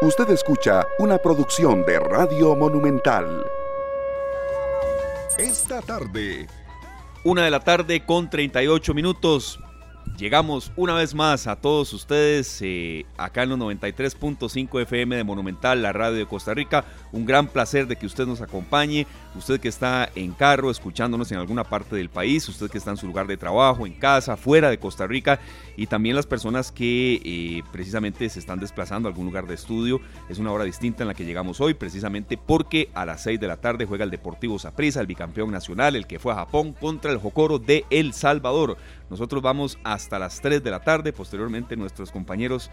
Usted escucha una producción de Radio Monumental. Esta tarde. Una de la tarde con 38 minutos. Llegamos una vez más a todos ustedes eh, acá en los 93.5 FM de Monumental, la radio de Costa Rica. Un gran placer de que usted nos acompañe, usted que está en carro escuchándonos en alguna parte del país, usted que está en su lugar de trabajo, en casa, fuera de Costa Rica y también las personas que eh, precisamente se están desplazando a algún lugar de estudio. Es una hora distinta en la que llegamos hoy, precisamente porque a las 6 de la tarde juega el Deportivo Saprissa, el bicampeón nacional, el que fue a Japón contra el Jocoro de El Salvador. Nosotros vamos hasta las 3 de la tarde, posteriormente nuestros compañeros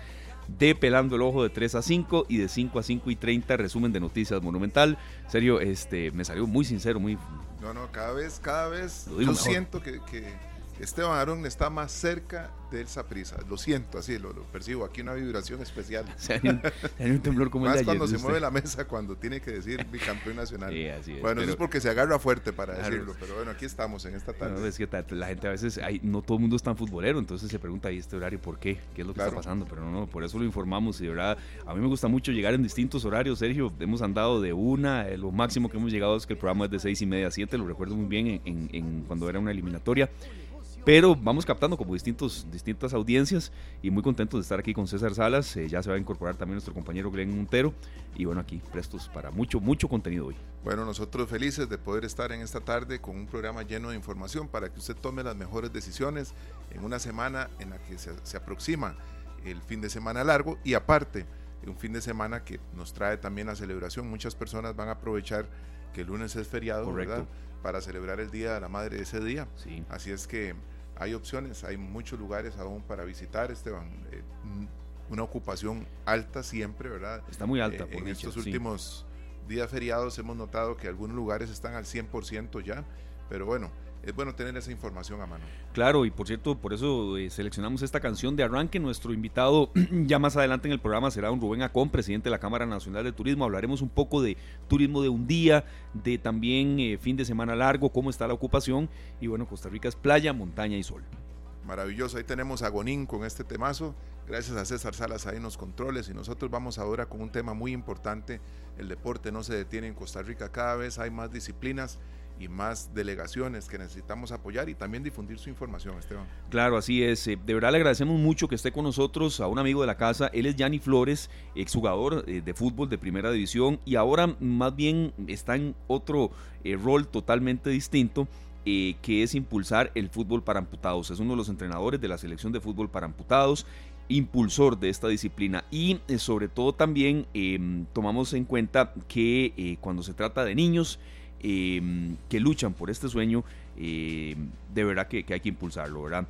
de Pelando el Ojo de 3 a 5 y de 5 a 5 y 30 resumen de noticias monumental. Serio, este, me salió muy sincero, muy... No, no, cada vez, cada vez yo siento que, que Esteban Arón está más cerca del Saprisa. Lo siento, así lo, percibo. Aquí una vibración especial. hay un, temblor como Más el de cuando se mueve la mesa, cuando tiene que decir bicampeón nacional. Sí, así es, bueno, eso es porque se agarra fuerte para decirlo. Pero bueno, aquí estamos en esta tarde. es que la gente a veces, hay, no todo el mundo es tan futbolero, entonces se pregunta ahí este horario, ¿por qué? ¿Qué es lo que está pasando? Pero no, no, por eso lo informamos. Y de verdad, a mí me gusta mucho llegar en distintos horarios, Sergio. Hemos andado de una, eh, lo máximo que hemos llegado es que el programa es de seis y media a siete, lo recuerdo muy bien en cuando era una eliminatoria. Pero vamos captando como distintos, distintas audiencias y muy contentos de estar aquí con César Salas. Eh, ya se va a incorporar también nuestro compañero Glenn Montero. Y bueno, aquí prestos para mucho, mucho contenido hoy. Bueno, nosotros felices de poder estar en esta tarde con un programa lleno de información para que usted tome las mejores decisiones en una semana en la que se, se aproxima el fin de semana largo y aparte un fin de semana que nos trae también la celebración. Muchas personas van a aprovechar que el lunes es feriado, ¿verdad? Para celebrar el Día de la Madre ese día. Sí. Así es que hay opciones, hay muchos lugares aún para visitar, Esteban. Eh, una ocupación alta siempre, ¿verdad? Está muy alta. Eh, por en estos últimos días feriados hemos notado que algunos lugares están al 100% ya, pero bueno, es bueno tener esa información a mano. Claro, y por cierto, por eso eh, seleccionamos esta canción de arranque. Nuestro invitado ya más adelante en el programa será un Rubén Acón, presidente de la Cámara Nacional de Turismo. Hablaremos un poco de turismo de un día, de también eh, fin de semana largo, cómo está la ocupación. Y bueno, Costa Rica es playa, montaña y sol. Maravilloso, ahí tenemos a Gonín con este temazo. Gracias a César Salas ahí en los controles. Y nosotros vamos ahora con un tema muy importante. El deporte no se detiene en Costa Rica. Cada vez hay más disciplinas y más delegaciones que necesitamos apoyar y también difundir su información, Esteban. Claro, así es. Eh, de verdad le agradecemos mucho que esté con nosotros a un amigo de la casa. Él es Yanni Flores, exjugador eh, de fútbol de primera división y ahora más bien está en otro eh, rol totalmente distinto. que es impulsar el fútbol para amputados. Es uno de los entrenadores de la selección de fútbol para amputados impulsor de esta disciplina y sobre todo también em, tomamos en cuenta que cuando se trata de niños Em, que luchan por este sueño, em, de verdad que, hay que impulsarlo, ¿verdad?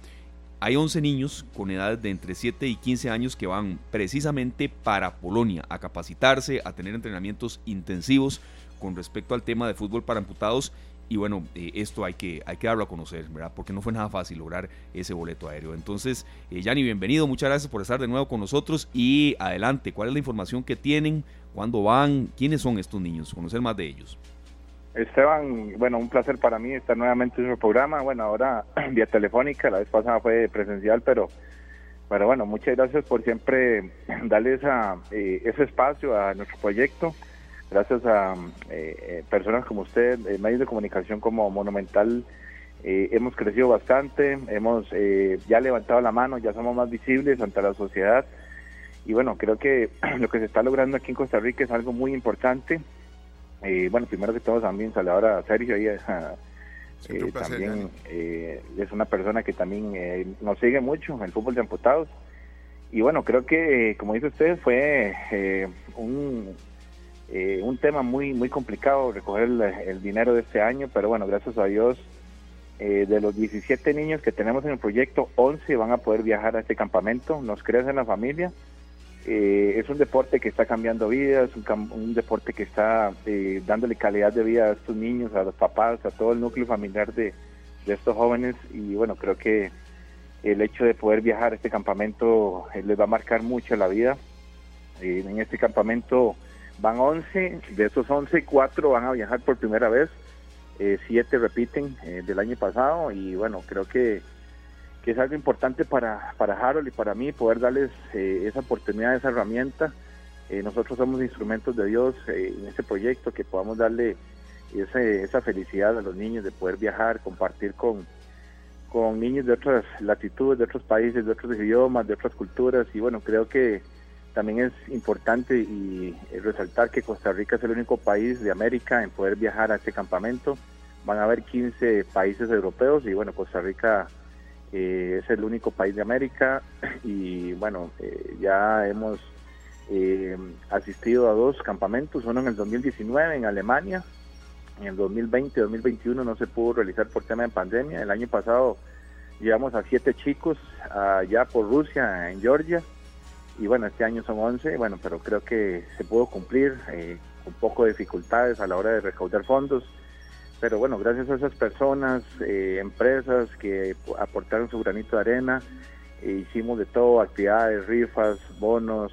Hay 11 niños con edades de entre 7 y 15 años que van precisamente para Polonia a capacitarse, a tener entrenamientos intensivos con respecto al tema de fútbol para amputados. Y bueno, eh, esto hay que, hay que darlo a conocer, ¿verdad? Porque no fue nada fácil lograr ese boleto aéreo. Entonces, eh, Yanni, bienvenido, muchas gracias por estar de nuevo con nosotros. Y adelante, ¿cuál es la información que tienen? ¿Cuándo van? ¿Quiénes son estos niños? Conocer más de ellos. Esteban, bueno, un placer para mí estar nuevamente en su programa. Bueno, ahora vía telefónica, la vez pasada fue presencial, pero, pero bueno, muchas gracias por siempre darle esa, eh, ese espacio a nuestro proyecto. Gracias a eh, eh, personas como usted, medios de comunicación como Monumental, hemos crecido bastante, hemos ya levantado la mano, ya somos más visibles ante la sociedad. Y bueno, creo que lo que se está logrando aquí en Costa Rica es algo muy importante eh, bueno, primero que todo también saludar a Sergio, y eh, también eh, es una persona que también nos sigue mucho en el fútbol de amputados. Y bueno, creo que, como dice usted, fue un, un tema muy muy complicado recoger el, dinero de este año, pero bueno, gracias a Dios, de los 17 niños que tenemos en el proyecto, 11 van a poder viajar a este campamento, nos crece en la familia eh, es un deporte que está cambiando vidas, un, un deporte que está eh, dándole calidad de vida a estos niños, a los papás, a todo el núcleo familiar de, estos jóvenes. Y bueno, creo que el hecho de poder viajar a este campamento eh, les va a marcar mucho la vida. en este campamento van 11, de esos 11, 4 van a viajar por primera vez, 7 repiten del año pasado. Y bueno, creo que que es algo importante para, para Harold y para mí poder darles eh, esa oportunidad, esa herramienta nosotros somos instrumentos de Dios en este proyecto, que podamos darle esa felicidad a los niños de poder viajar, compartir con, con niños de otras latitudes, de otros países, de otros idiomas, de otras culturas y bueno, creo que también es importante y resaltar que Costa Rica es el único país de América en poder viajar a este campamento. Van a haber 15 países europeos y bueno, Costa Rica es el único país de América y bueno, eh, ya hemos eh, asistido a dos campamentos, uno en el 2019 en Alemania en el 2020 2021 no se pudo realizar por tema de pandemia. El año pasado llevamos a siete chicos allá por Rusia, en Georgia, y bueno, este año son 11, bueno, pero creo que se pudo cumplir eh, con poco de dificultades a la hora de recaudar fondos. Pero bueno, gracias a esas personas, eh, empresas que aportaron su granito de arena, eh, hicimos de todo, actividades, rifas, bonos,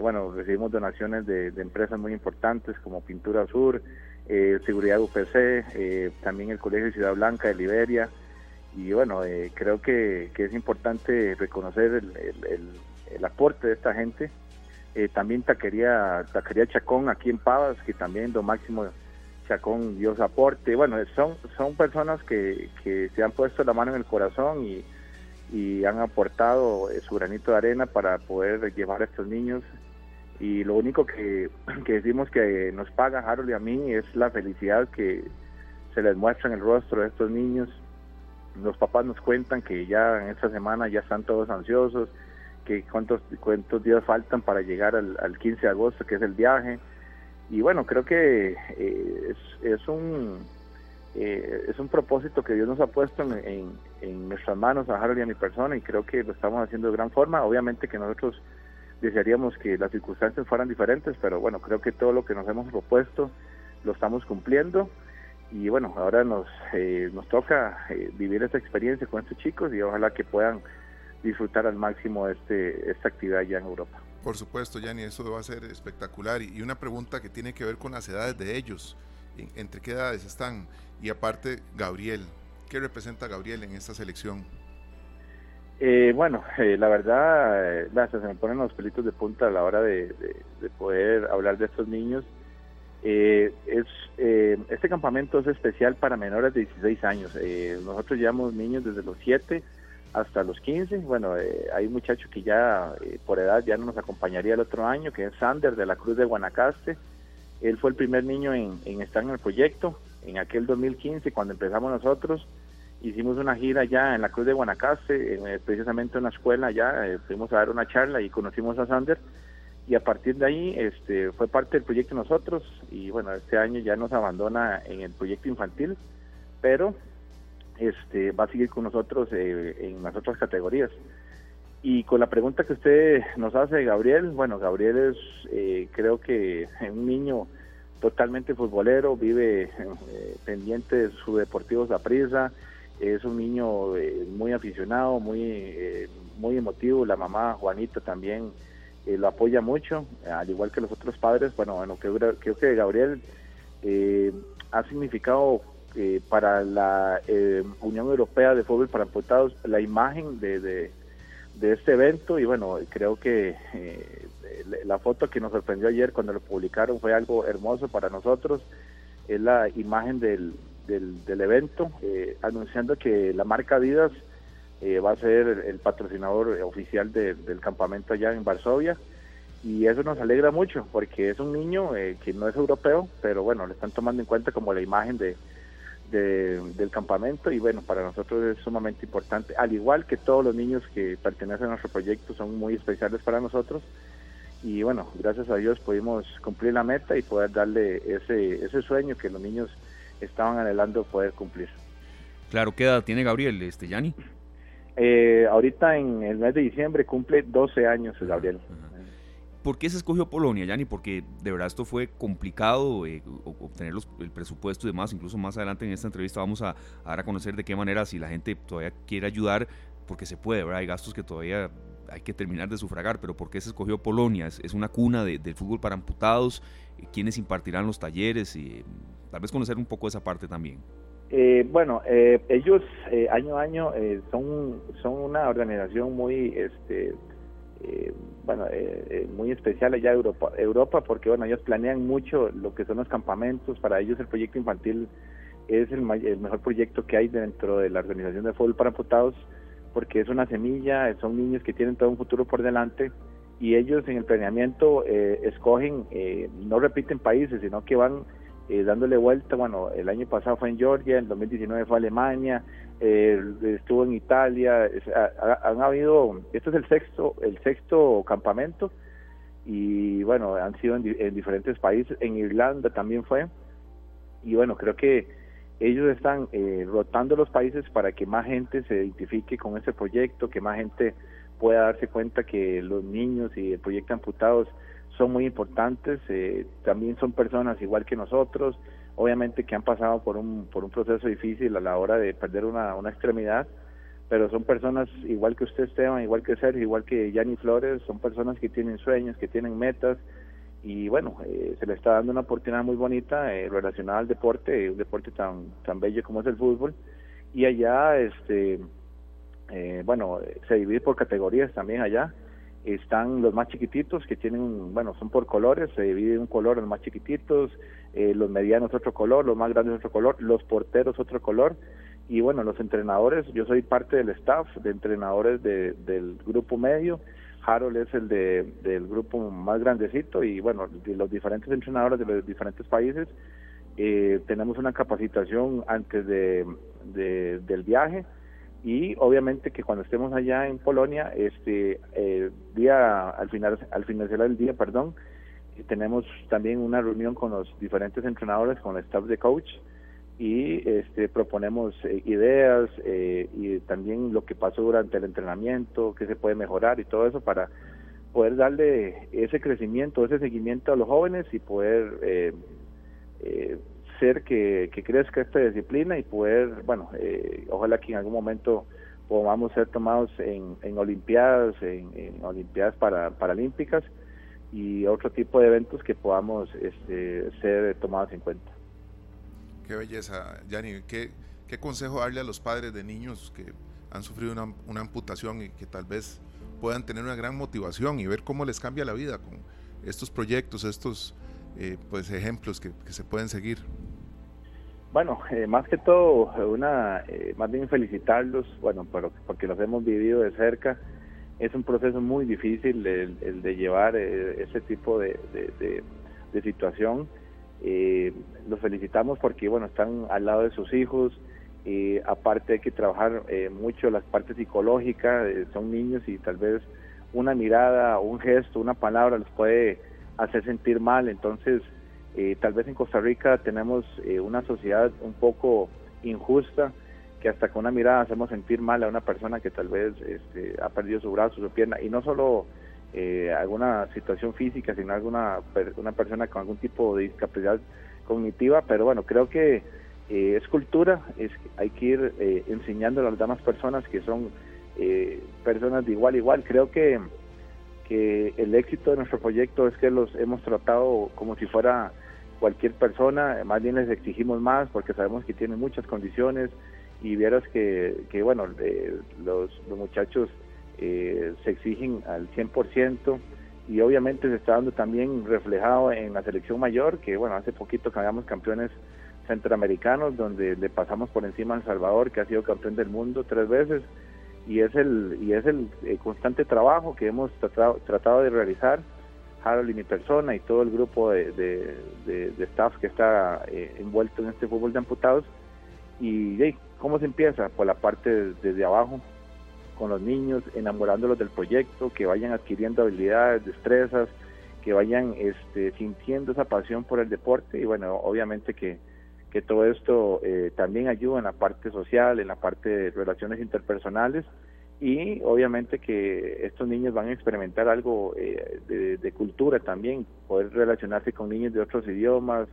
bueno, recibimos donaciones de, de empresas muy importantes como Pintura Sur, eh, Seguridad UPC, eh, también el Colegio de Ciudad Blanca de Liberia. Y bueno, eh, creo que, es importante reconocer el, aporte de esta gente. también Taquería, Taquería Chacón aquí en Pavas, que también lo máximo Chacón dio su aporte. Bueno, son, son personas que, que se han puesto la mano en el corazón y, y han aportado su granito de arena para poder llevar a estos niños y lo único que, decimos que nos paga Harold y a mí es la felicidad que se les muestra en el rostro de estos niños. Los papás nos cuentan que ya en esta semana ya están todos ansiosos, que cuántos, cuántos días faltan para llegar al, 15 de agosto, que es el viaje. Y bueno, creo que eh, es, un eh, es un propósito que Dios nos ha puesto en, en nuestras manos a Harold y a mi persona y creo que lo estamos haciendo de gran forma. Obviamente que nosotros desearíamos que las circunstancias fueran diferentes, pero bueno, creo que todo lo que nos hemos propuesto lo estamos cumpliendo y bueno, ahora nos, eh, nos toca eh, vivir esta experiencia con estos chicos y ojalá que puedan disfrutar al máximo este, esta actividad ya en Europa. Por supuesto, Yanni, eso va a ser espectacular. Y una pregunta que tiene que ver con las edades de ellos. ¿Entre qué edades están? Y aparte, Gabriel, ¿qué representa Gabriel en esta selección? Eh, bueno, eh, la verdad, eh, se me ponen los pelitos de punta a la hora de, poder hablar de estos niños. es Este campamento es especial para menores de 16 años. nosotros llevamos niños desde los 7 hasta los 15. Bueno, hay un muchacho que ya por edad ya no nos acompañaría el otro año, que es Sander de la Cruz de Guanacaste. Él fue el primer niño en, en estar en el proyecto. En aquel 2015, cuando empezamos nosotros, hicimos una gira ya en la Cruz de Guanacaste, eh, precisamente en una escuela ya, eh, fuimos a dar una charla y conocimos a Sander y a partir de ahí este, fue parte del proyecto nosotros y bueno, este año ya nos abandona en el proyecto infantil, pero este, va a seguir con nosotros eh, en las otras categorías. Y con la pregunta que usted nos hace, Gabriel, bueno, Gabriel es creo que un niño totalmente futbolero, vive pendiente de su Deportivo Zaprisa, es un niño eh, muy aficionado, muy, eh, muy emotivo. La mamá Juanita también eh, lo apoya mucho, al igual que los otros padres. Bueno, bueno creo que Gabriel ha significado para la Unión Europea de Fútbol para Amputados la imagen de, de, este evento y bueno, creo que la foto que nos sorprendió ayer cuando lo publicaron fue algo hermoso para nosotros. Es la imagen del, del, evento, eh, anunciando que la marca Adidas eh, va a ser el patrocinador oficial del campamento allá en Varsovia. Y eso nos alegra mucho, porque es un niño eh, que no es europeo, pero bueno, le están tomando en cuenta como la imagen de, del campamento y bueno, para nosotros es sumamente importante, al igual que todos los niños que pertenecen a nuestro proyecto son muy especiales para nosotros y bueno, gracias a Dios pudimos cumplir la meta y poder darle ese, ese sueño que los niños estaban anhelando poder cumplir. Claro, ¿qué edad tiene Gabriel, este Yanni? Eh, ahorita en el mes de diciembre cumple 12 años Gabriel. ¿Por qué se escogió Polonia, Yanni? Porque de verdad esto fue complicado eh, obtener el presupuesto y demás. Incluso más adelante en esta entrevista vamos a, dar a conocer de qué manera, si la gente todavía quiere ayudar, porque se puede, ¿verdad? Hay gastos que todavía hay que terminar de sufragar, pero ¿por qué se escogió Polonia? Es, una cuna de, del fútbol para amputados. ¿Quiénes impartirán los talleres? Y, tal vez conocer un poco esa parte también. Eh, bueno, eh, ellos eh, año a año son, son una organización muy, este, bueno, muy especial allá Europa, Europa, porque bueno, ellos planean mucho lo que son los campamentos, para ellos el proyecto infantil es el, el mejor proyecto que hay dentro de la organización de fútbol para amputados, porque es una semilla, son niños que tienen todo un futuro por delante y ellos en el planeamiento eh, escogen, eh, no repiten países, sino que van eh, dándole vuelta. Bueno, el año pasado fue en Georgia, en 2019 fue Alemania, estuvo en Italia. han habido, este es el sexto, el sexto campamento y bueno, han sido en, en diferentes países. En Irlanda también fue y bueno, creo que ellos están rotando los países para que más gente se identifique con ese proyecto, que más gente pueda darse cuenta que los niños y el proyecto amputados son muy importantes, eh, también son personas igual que nosotros, obviamente que han pasado por un, por un proceso difícil a la hora de perder una, una extremidad, pero son personas igual que usted Esteban, igual que Sergio, igual que Yanni Flores, son personas que tienen sueños, que tienen metas y bueno, eh, se le está dando una oportunidad muy bonita eh, relacionada al deporte, un deporte tan, tan bello como es el fútbol y allá este eh, bueno, se divide por categorías también allá. Están los más chiquititos que tienen, bueno, son por colores, se divide un color los más chiquititos, eh, los medianos otro color, los más grandes otro color, los porteros otro color. Y bueno, los entrenadores, yo soy parte del staff de entrenadores del grupo medio, Harold es el de, del grupo más grandecito y bueno, de los diferentes entrenadores de los diferentes países. Eh, tenemos una capacitación antes de, del viaje y obviamente que cuando estemos allá en Polonia, este eh, día al final al finalizar el día, perdón, tenemos también una reunión con los diferentes entrenadores, con el staff de coach y este proponemos eh, ideas eh, y también lo que pasó durante el entrenamiento, qué se puede mejorar y todo eso para poder darle ese crecimiento, ese seguimiento a los jóvenes y poder eh, ser que, crezca esta disciplina y poder, bueno, eh, ojalá que en algún momento podamos ser tomados en, Olimpiadas, en, Olimpiadas para, Paralímpicas y otro tipo de eventos que podamos este, ser tomados en cuenta. Qué belleza, Yanni. ¿Qué, ¿Qué consejo darle a los padres de niños que han sufrido una, amputación y que tal vez puedan tener una gran motivación y ver cómo les cambia la vida con estos proyectos, estos eh, pues ejemplos que, se pueden seguir? Bueno, eh, más que todo, una, eh, más bien felicitarlos, bueno, porque los hemos vivido de cerca. Es un proceso muy difícil el, de llevar eh, ese tipo de, situación. los felicitamos porque, bueno, están al lado de sus hijos. y aparte hay que trabajar mucho las partes psicológicas. son niños y tal vez una mirada, un gesto, una palabra los puede hacer sentir mal. Entonces, eh, tal vez en Costa Rica tenemos eh, una sociedad un poco injusta que hasta con una mirada hacemos sentir mal a una persona que tal vez este, ha perdido su brazo, su pierna, y no solo eh, alguna situación física, sino alguna una persona con algún tipo de discapacidad cognitiva, pero bueno, creo que es cultura, es, hay que ir enseñando a las demás personas que son personas de igual a igual. Creo que, que el éxito de nuestro proyecto es que los hemos tratado como si fuera cualquier persona, más bien les exigimos más porque sabemos que tienen muchas condiciones y vieras que, que bueno, eh, los, los, muchachos eh, se exigen al 100% y obviamente se está dando también reflejado en la selección mayor, que bueno, hace poquito cambiamos campeones centroamericanos donde le pasamos por encima a El Salvador, que ha sido campeón del mundo tres veces y es el y es el, el constante trabajo que hemos tratado, tratado de realizar Harold y mi persona y todo el grupo de, staff que está eh, envuelto en este fútbol de amputados. Y ¿cómo se empieza? Por la parte desde abajo, con los niños, enamorándolos del proyecto, que vayan adquiriendo habilidades, destrezas, que vayan este, sintiendo esa pasión por el deporte y bueno, obviamente que, que todo esto eh, también ayuda en la parte social, en la parte de relaciones interpersonales y obviamente que estos niños van a experimentar algo eh, de, cultura también, poder relacionarse con niños de otros idiomas,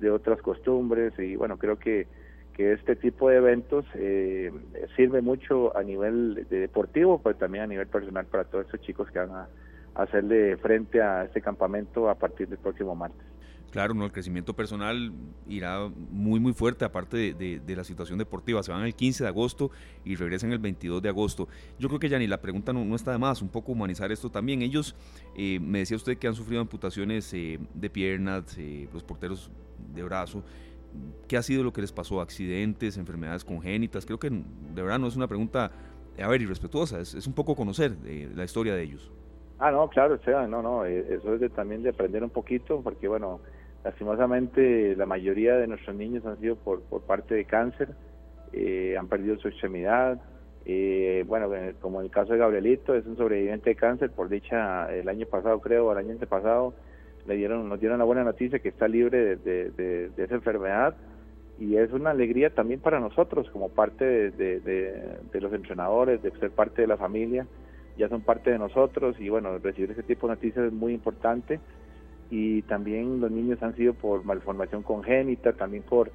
de otras costumbres y bueno, creo que, que este tipo de eventos eh, sirve mucho a nivel deportivo, pero también a nivel personal para todos estos chicos que van a hacerle frente a este campamento a partir del próximo martes. Claro, no, el crecimiento personal irá muy, muy fuerte, aparte de, la situación deportiva. Se van el 15 de agosto y regresan el 22 de agosto. Yo creo que, Yanni, la pregunta no, está de más, un poco humanizar esto también. Ellos, eh, me decía usted que han sufrido amputaciones eh, de piernas, eh, los porteros de brazo. ¿Qué ha sido lo que les pasó? ¿Accidentes, enfermedades congénitas? Creo que de verdad no es una pregunta, a ver, irrespetuosa, es, es un poco conocer la historia de ellos. Ah, no, claro, sea, no, no, eso es de, también de aprender un poquito, porque bueno, Lastimosamente, la mayoría de nuestros niños han sido por, parte de cáncer, eh, han perdido su extremidad. Eh, bueno, como en el caso de Gabrielito, es un sobreviviente de cáncer, por dicha, el año pasado, creo, o el año antepasado, le dieron, nos dieron la buena noticia que está libre de, esa enfermedad y es una alegría también para nosotros como parte de, los entrenadores, de ser parte de la familia, ya son parte de nosotros y bueno, recibir ese tipo de noticias es muy importante y también los niños han sido por malformación congénita, también por,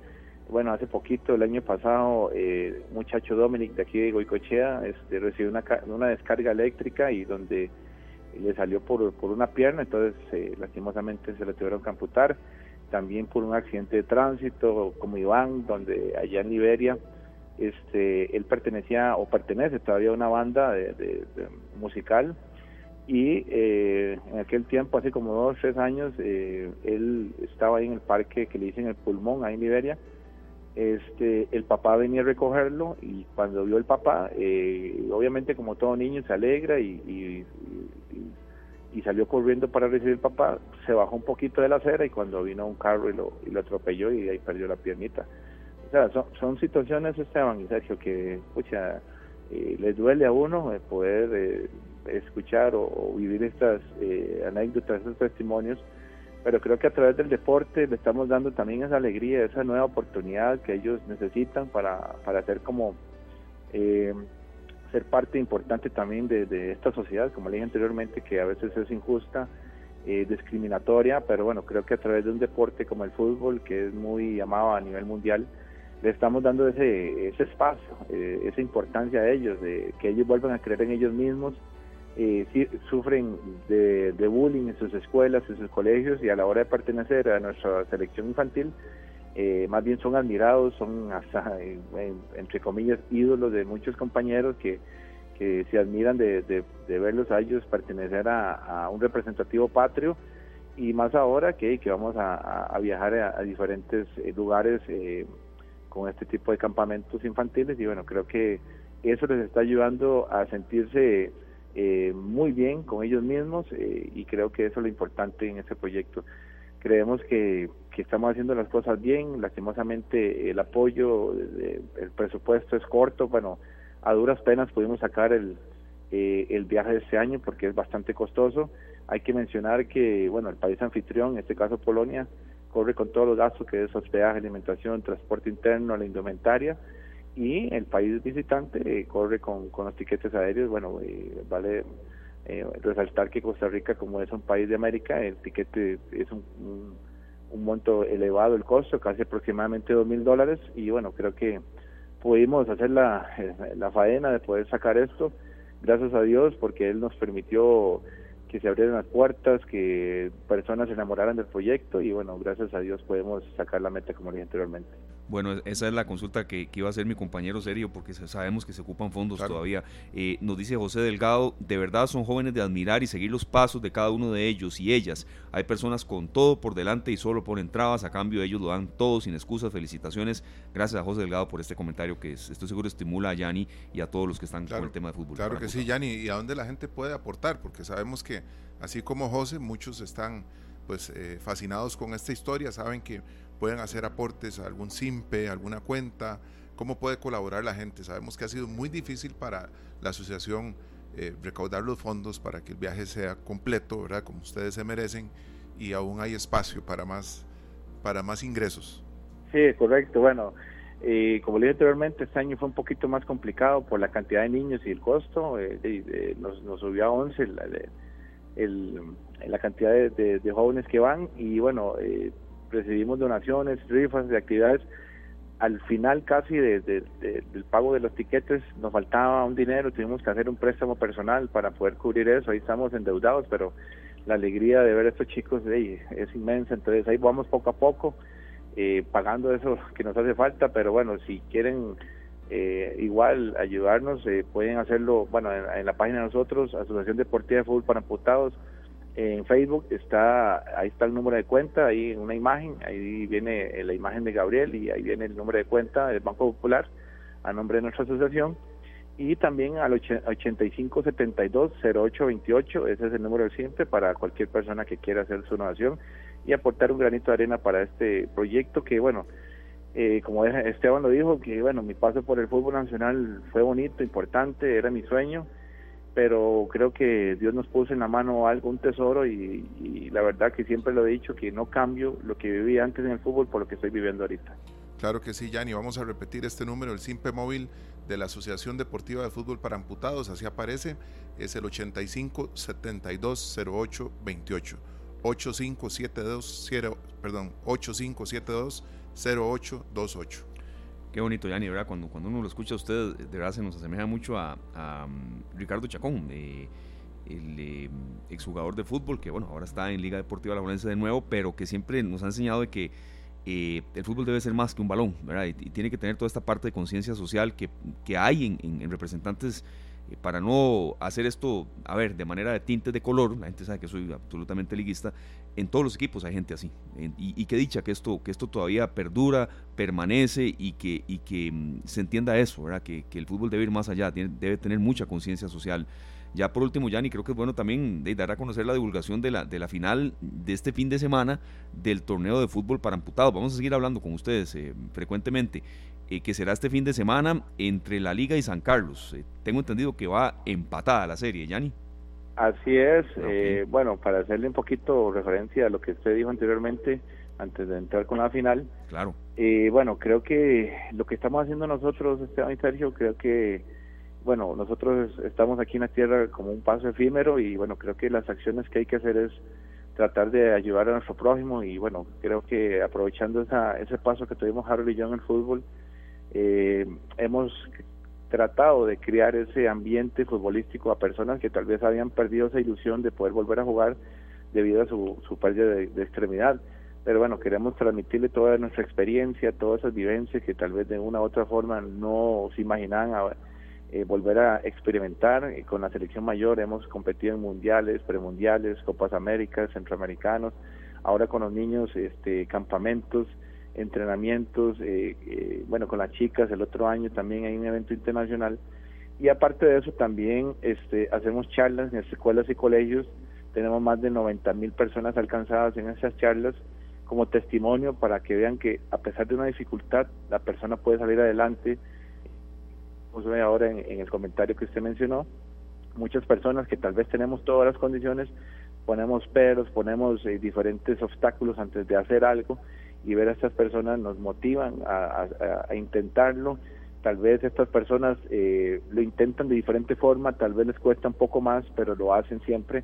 bueno, hace poquito, el año pasado, eh, muchacho Dominic de aquí de Goicochea este, recibió una, una descarga eléctrica y donde le salió por, por una pierna, entonces eh, lastimosamente se le tuvieron que amputar. También por un accidente de tránsito, como Iván, donde allá en Liberia, este, él pertenecía o pertenece todavía a una banda de musical y eh, en aquel tiempo, hace como dos, tres años, eh, él estaba ahí en el parque que le dicen el pulmón, ahí en Liberia. Este, el papá venía a recogerlo y cuando vio el papá, eh, obviamente como todo niño se alegra y, y, salió corriendo para recibir el papá, se bajó un poquito de la acera y cuando vino un carro y lo, lo atropelló y ahí perdió la piernita. O sea, son, son situaciones, Esteban y Sergio, que pucha, les duele a uno poder escuchar o, vivir estas eh, anécdotas, estos testimonios, pero creo que a través del deporte le estamos dando también esa alegría, esa nueva oportunidad que ellos necesitan para, para ser como eh, ser parte importante también de, esta sociedad, como le dije anteriormente, que a veces es injusta, eh, discriminatoria, pero bueno, creo que a través de un deporte como el fútbol, que es muy amado a nivel mundial, le estamos dando ese, ese espacio, esa importancia a ellos, de que ellos vuelvan a creer en ellos mismos, eh, sufren de, bullying en sus escuelas, en sus colegios y a la hora de pertenecer a nuestra selección infantil, eh, más bien son admirados, son hasta, entre comillas, ídolos de muchos compañeros que, que se admiran de, verlos a ellos pertenecer a, un representativo patrio y más ahora que, que vamos a, viajar a, diferentes eh, lugares eh, con este tipo de campamentos infantiles y bueno, creo que eso les está ayudando a sentirse eh, muy bien con ellos mismos eh, y creo que eso es lo importante en este proyecto. Creemos que, que estamos haciendo las cosas bien, lastimosamente el apoyo, el presupuesto es corto, bueno, a duras penas pudimos sacar el, eh, el viaje de este año porque es bastante costoso. Hay que mencionar que, bueno, el país anfitrión, en este caso Polonia, corre con todos los gastos que es hospedaje, alimentación, transporte interno, la indumentaria, y el país visitante eh, corre con, con los tiquetes aéreos. Bueno, eh, vale eh, resaltar que Costa Rica, como es un país de América, el tiquete es un, un, monto elevado el costo, casi aproximadamente dos mil dólares, y bueno, creo que pudimos hacer la, la faena de poder sacar esto, gracias a Dios, porque Él nos permitió que se abrieran las puertas, que personas se enamoraran del proyecto y bueno, gracias a Dios podemos sacar la meta como dije anteriormente. Bueno, esa es la consulta que, iba a hacer mi compañero Serio, porque sabemos que se ocupan fondos todavía. Eh, nos dice José Delgado, de verdad son jóvenes de admirar y seguir los pasos de cada uno de ellos y ellas. Hay personas con todo por delante y solo ponen trabas, a cambio ellos lo dan todo sin excusas. Felicitaciones. Gracias a José Delgado por este comentario que estoy seguro estimula a Yanni y a todos los que están con el tema de fútbol. Claro que sí, Yanni, y a dónde la gente puede aportar, porque sabemos que así como José, muchos están pues eh, fascinados con esta historia, saben que pueden hacer aportes a algún SIMPE, alguna cuenta, cómo puede colaborar la gente. Sabemos que ha sido muy difícil para la asociación eh, recaudar los fondos para que el viaje sea completo, ¿verdad? Como ustedes se merecen y aún hay espacio para más, para más ingresos. Sí, correcto. Bueno, eh, como le dije anteriormente, este año fue un poquito más complicado por la cantidad de niños y el costo. Nos, nos, subió a 11 el, la cantidad de, jóvenes que van y bueno, eh, recibimos donaciones, rifas de actividades. Al final casi de, del pago de los tiquetes nos faltaba un dinero, tuvimos que hacer un préstamo personal para poder cubrir eso, ahí estamos endeudados, pero la alegría de ver a estos chicos es inmensa, entonces ahí vamos poco a poco eh, pagando eso que nos hace falta, pero bueno, si quieren eh, igual ayudarnos, eh, pueden hacerlo, bueno, en, la página de nosotros, Asociación Deportiva de Fútbol para Amputados, en Facebook está, ahí está el número de cuenta, ahí en una imagen, ahí viene la imagen de Gabriel y ahí viene el número de cuenta del Banco Popular a nombre de nuestra asociación. Y también al 8572-0828, ese es el número del siempre para cualquier persona que quiera hacer su donación y aportar un granito de arena para este proyecto que, bueno, eh, como Esteban lo dijo, que bueno, mi paso por el fútbol nacional fue bonito, importante, era mi sueño, pero creo que Dios nos puso en la mano algo, un tesoro, y, la verdad que siempre lo he dicho, que no cambio lo que viví antes en el fútbol por lo que estoy viviendo ahorita. Claro que sí, Yanni. Vamos a repetir este número, el SIMPE móvil de la Asociación Deportiva de Fútbol para Amputados. Así aparece. Es el 85 72 08 28. 8572 perdón, 8572 0828. Qué bonito, Yanni, ¿verdad? Cuando, cuando uno lo escucha a usted, de verdad se nos asemeja mucho a, um, Ricardo Chacón, el eh, exjugador de fútbol, que bueno, ahora está en Liga Deportiva La de nuevo, pero que siempre nos ha enseñado de que eh, el fútbol debe ser más que un balón, ¿verdad? Y, tiene que tener toda esta parte de conciencia social que, que hay en, representantes eh, para no hacer esto, a ver, de manera de tintes de color, la gente sabe que soy absolutamente liguista, en todos los equipos hay gente así. y, y qué dicha que esto, que esto todavía perdura, permanece y que, y que mm, se entienda eso, ¿verdad? Que, el fútbol debe ir más allá, debe tener mucha conciencia social. Ya por último, Yanni, creo que es bueno también de dar a conocer la divulgación de la, de la final de este fin de semana del torneo de fútbol para amputados. Vamos a seguir hablando con ustedes eh, frecuentemente, eh, que será este fin de semana entre la Liga y San Carlos. Eh, tengo entendido que va empatada la serie, Yanni. Así es. bueno, para hacerle un poquito referencia a lo que usted dijo anteriormente, antes de entrar con la final. Claro. bueno, creo que lo que estamos haciendo nosotros, Esteban y Sergio, creo que bueno, nosotros estamos aquí en la tierra como un paso efímero y bueno, creo que las acciones que hay que hacer es tratar de ayudar a nuestro prójimo y bueno, creo que aprovechando esa, ese paso que tuvimos Harold y yo en el fútbol, eh, hemos tratado de crear ese ambiente futbolístico a personas que tal vez habían perdido esa ilusión de poder volver a jugar debido a su, su pérdida de, extremidad. Pero bueno, queremos transmitirle toda nuestra experiencia, todas esas vivencias que tal vez de una u otra forma no se imaginaban eh, volver a experimentar. Eh, con la selección mayor hemos competido en mundiales, premundiales, Copas Américas, Centroamericanos, ahora con los niños este, campamentos, entrenamientos, eh, bueno, con las chicas el otro año también hay un evento internacional. Y aparte de eso también este, hacemos charlas en escuelas y colegios, tenemos más de 90 mil personas alcanzadas en esas charlas como testimonio para que vean que a pesar de una dificultad la persona puede salir adelante. Ve ahora en, el comentario que usted mencionó, muchas personas que tal vez tenemos todas las condiciones, ponemos peros, ponemos eh, diferentes obstáculos antes de hacer algo y ver a estas personas nos motivan a, intentarlo. Tal vez estas personas eh, lo intentan de diferente forma, tal vez les cuesta un poco más, pero lo hacen siempre.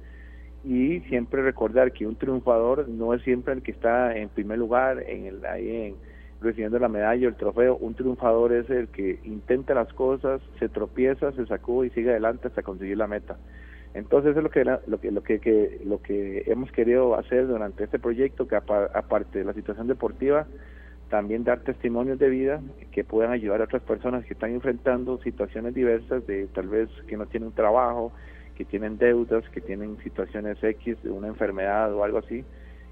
Y siempre recordar que un triunfador no es siempre el que está en primer lugar, en el, ahí en, recibiendo la medalla o el trofeo. Un triunfador es el que intenta las cosas, se tropieza, se sacude y sigue adelante hasta conseguir la meta. Entonces es lo que lo que lo que, lo que hemos querido hacer durante este proyecto, que aparte de la situación deportiva, también dar testimonios de vida que puedan ayudar a otras personas que están enfrentando situaciones diversas de tal vez que no tienen trabajo, que tienen deudas, que tienen situaciones X de una enfermedad o algo así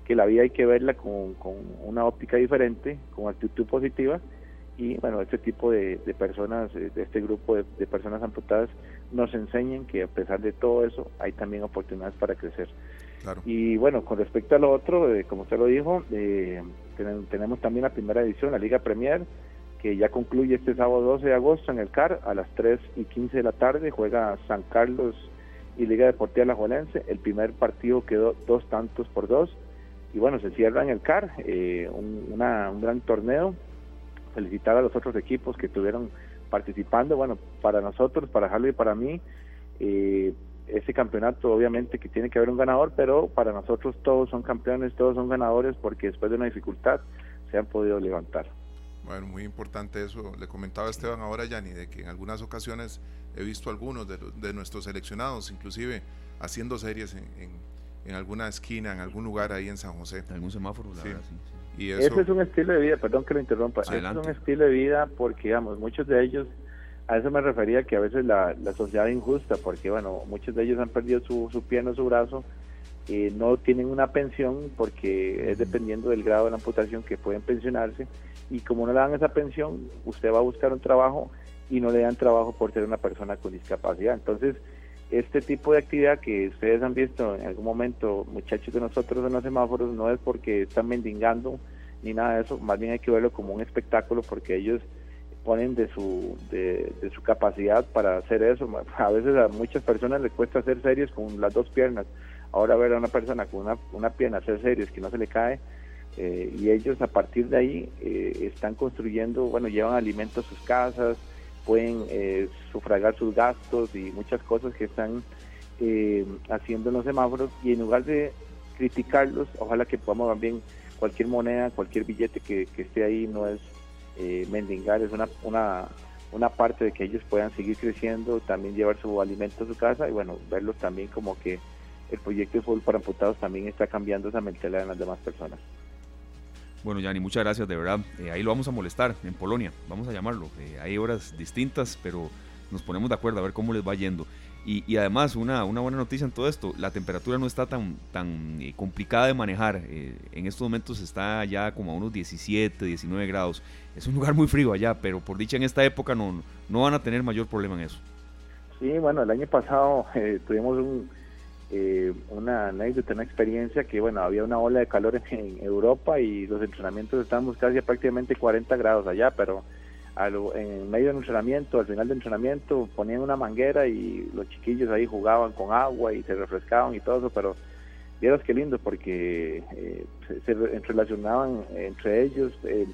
que la vida hay que verla con, con una óptica diferente, con actitud positiva. Y bueno, este tipo de, personas, eh, de este grupo de, personas amputadas nos enseñan que a pesar de todo eso hay también oportunidades para crecer. Y bueno, con respecto a lo otro, eh, como usted lo dijo, eh, tenemos también la primera edición, la Liga Premier, que ya concluye este sábado 12 de agosto en el CAR a las 3 y 15 de la tarde, juega San Carlos y Liga Deportiva La Jolense, el primer partido quedó dos tantos por dos, y bueno, se cierra en el CAR, eh, un, un gran torneo. Felicitar a los otros equipos que estuvieron participando. Bueno, para nosotros, para Harley y para mí, eh, ese campeonato obviamente que tiene que haber un ganador, pero para nosotros todos son campeones, todos son ganadores porque después de una dificultad se han podido levantar. Bueno, muy importante eso. Le comentaba Esteban ahora, Yanni, de que en algunas ocasiones he visto algunos de, de nuestros seleccionados, inclusive haciendo series en en alguna esquina, en algún lugar ahí en San José. Algún semáforo, la verdad, sí, Y Ese es un estilo de vida, perdón que lo interrumpa, es un estilo de vida porque, digamos, muchos de ellos, a eso me refería que a veces la, la sociedad es injusta, porque, bueno, muchos de ellos han perdido su, su pierna o su brazo, y no tienen una pensión porque es dependiendo del grado de la amputación que pueden pensionarse, y como no le dan esa pensión, usted va a buscar un trabajo y no le dan trabajo por ser una persona con discapacidad. Entonces, este tipo de actividad que ustedes han visto en algún momento, muchachos de nosotros en los semáforos, no es porque están mendigando ni nada de eso, más bien hay que verlo como un espectáculo porque ellos ponen de su, de, su capacidad para hacer eso. A veces a muchas personas les cuesta hacer series con las dos piernas. Ahora ver a una persona con una, una pierna hacer series que no se le cae, eh, y ellos a partir de ahí eh, están construyendo, bueno, llevan alimentos a sus casas, pueden eh, sufragar sus gastos y muchas cosas que están eh, haciendo en los semáforos y en lugar de criticarlos, ojalá que podamos también cualquier moneda, cualquier billete que, esté ahí no es eh, mendigar, es una, una, una parte de que ellos puedan seguir creciendo, también llevar su alimento a su casa y bueno, verlos también como que el proyecto de fútbol para amputados también está cambiando esa mentalidad en las demás personas. Bueno, Yanni, muchas gracias, de verdad. Eh, ahí lo vamos a molestar en Polonia, vamos a llamarlo. Eh, hay horas distintas, pero nos ponemos de acuerdo a ver cómo les va yendo. Y, además, una, una, buena noticia en todo esto, la temperatura no está tan, tan eh, complicada de manejar. en estos momentos está ya como a unos 17, 19 grados. Es un lugar muy frío allá, pero por dicha en esta época no, no van a tener mayor problema en eso. Sí, bueno, el año pasado tuvimos un, eh, una anécdota, una experiencia que, bueno, había una ola de calor en, Europa y los entrenamientos estábamos casi a prácticamente 40 grados allá, pero en medio del entrenamiento, al final del entrenamiento, ponían una manguera y los chiquillos ahí jugaban con agua y se refrescaban y todo eso, pero vieras qué lindo porque eh, se, relacionaban entre ellos. Eh,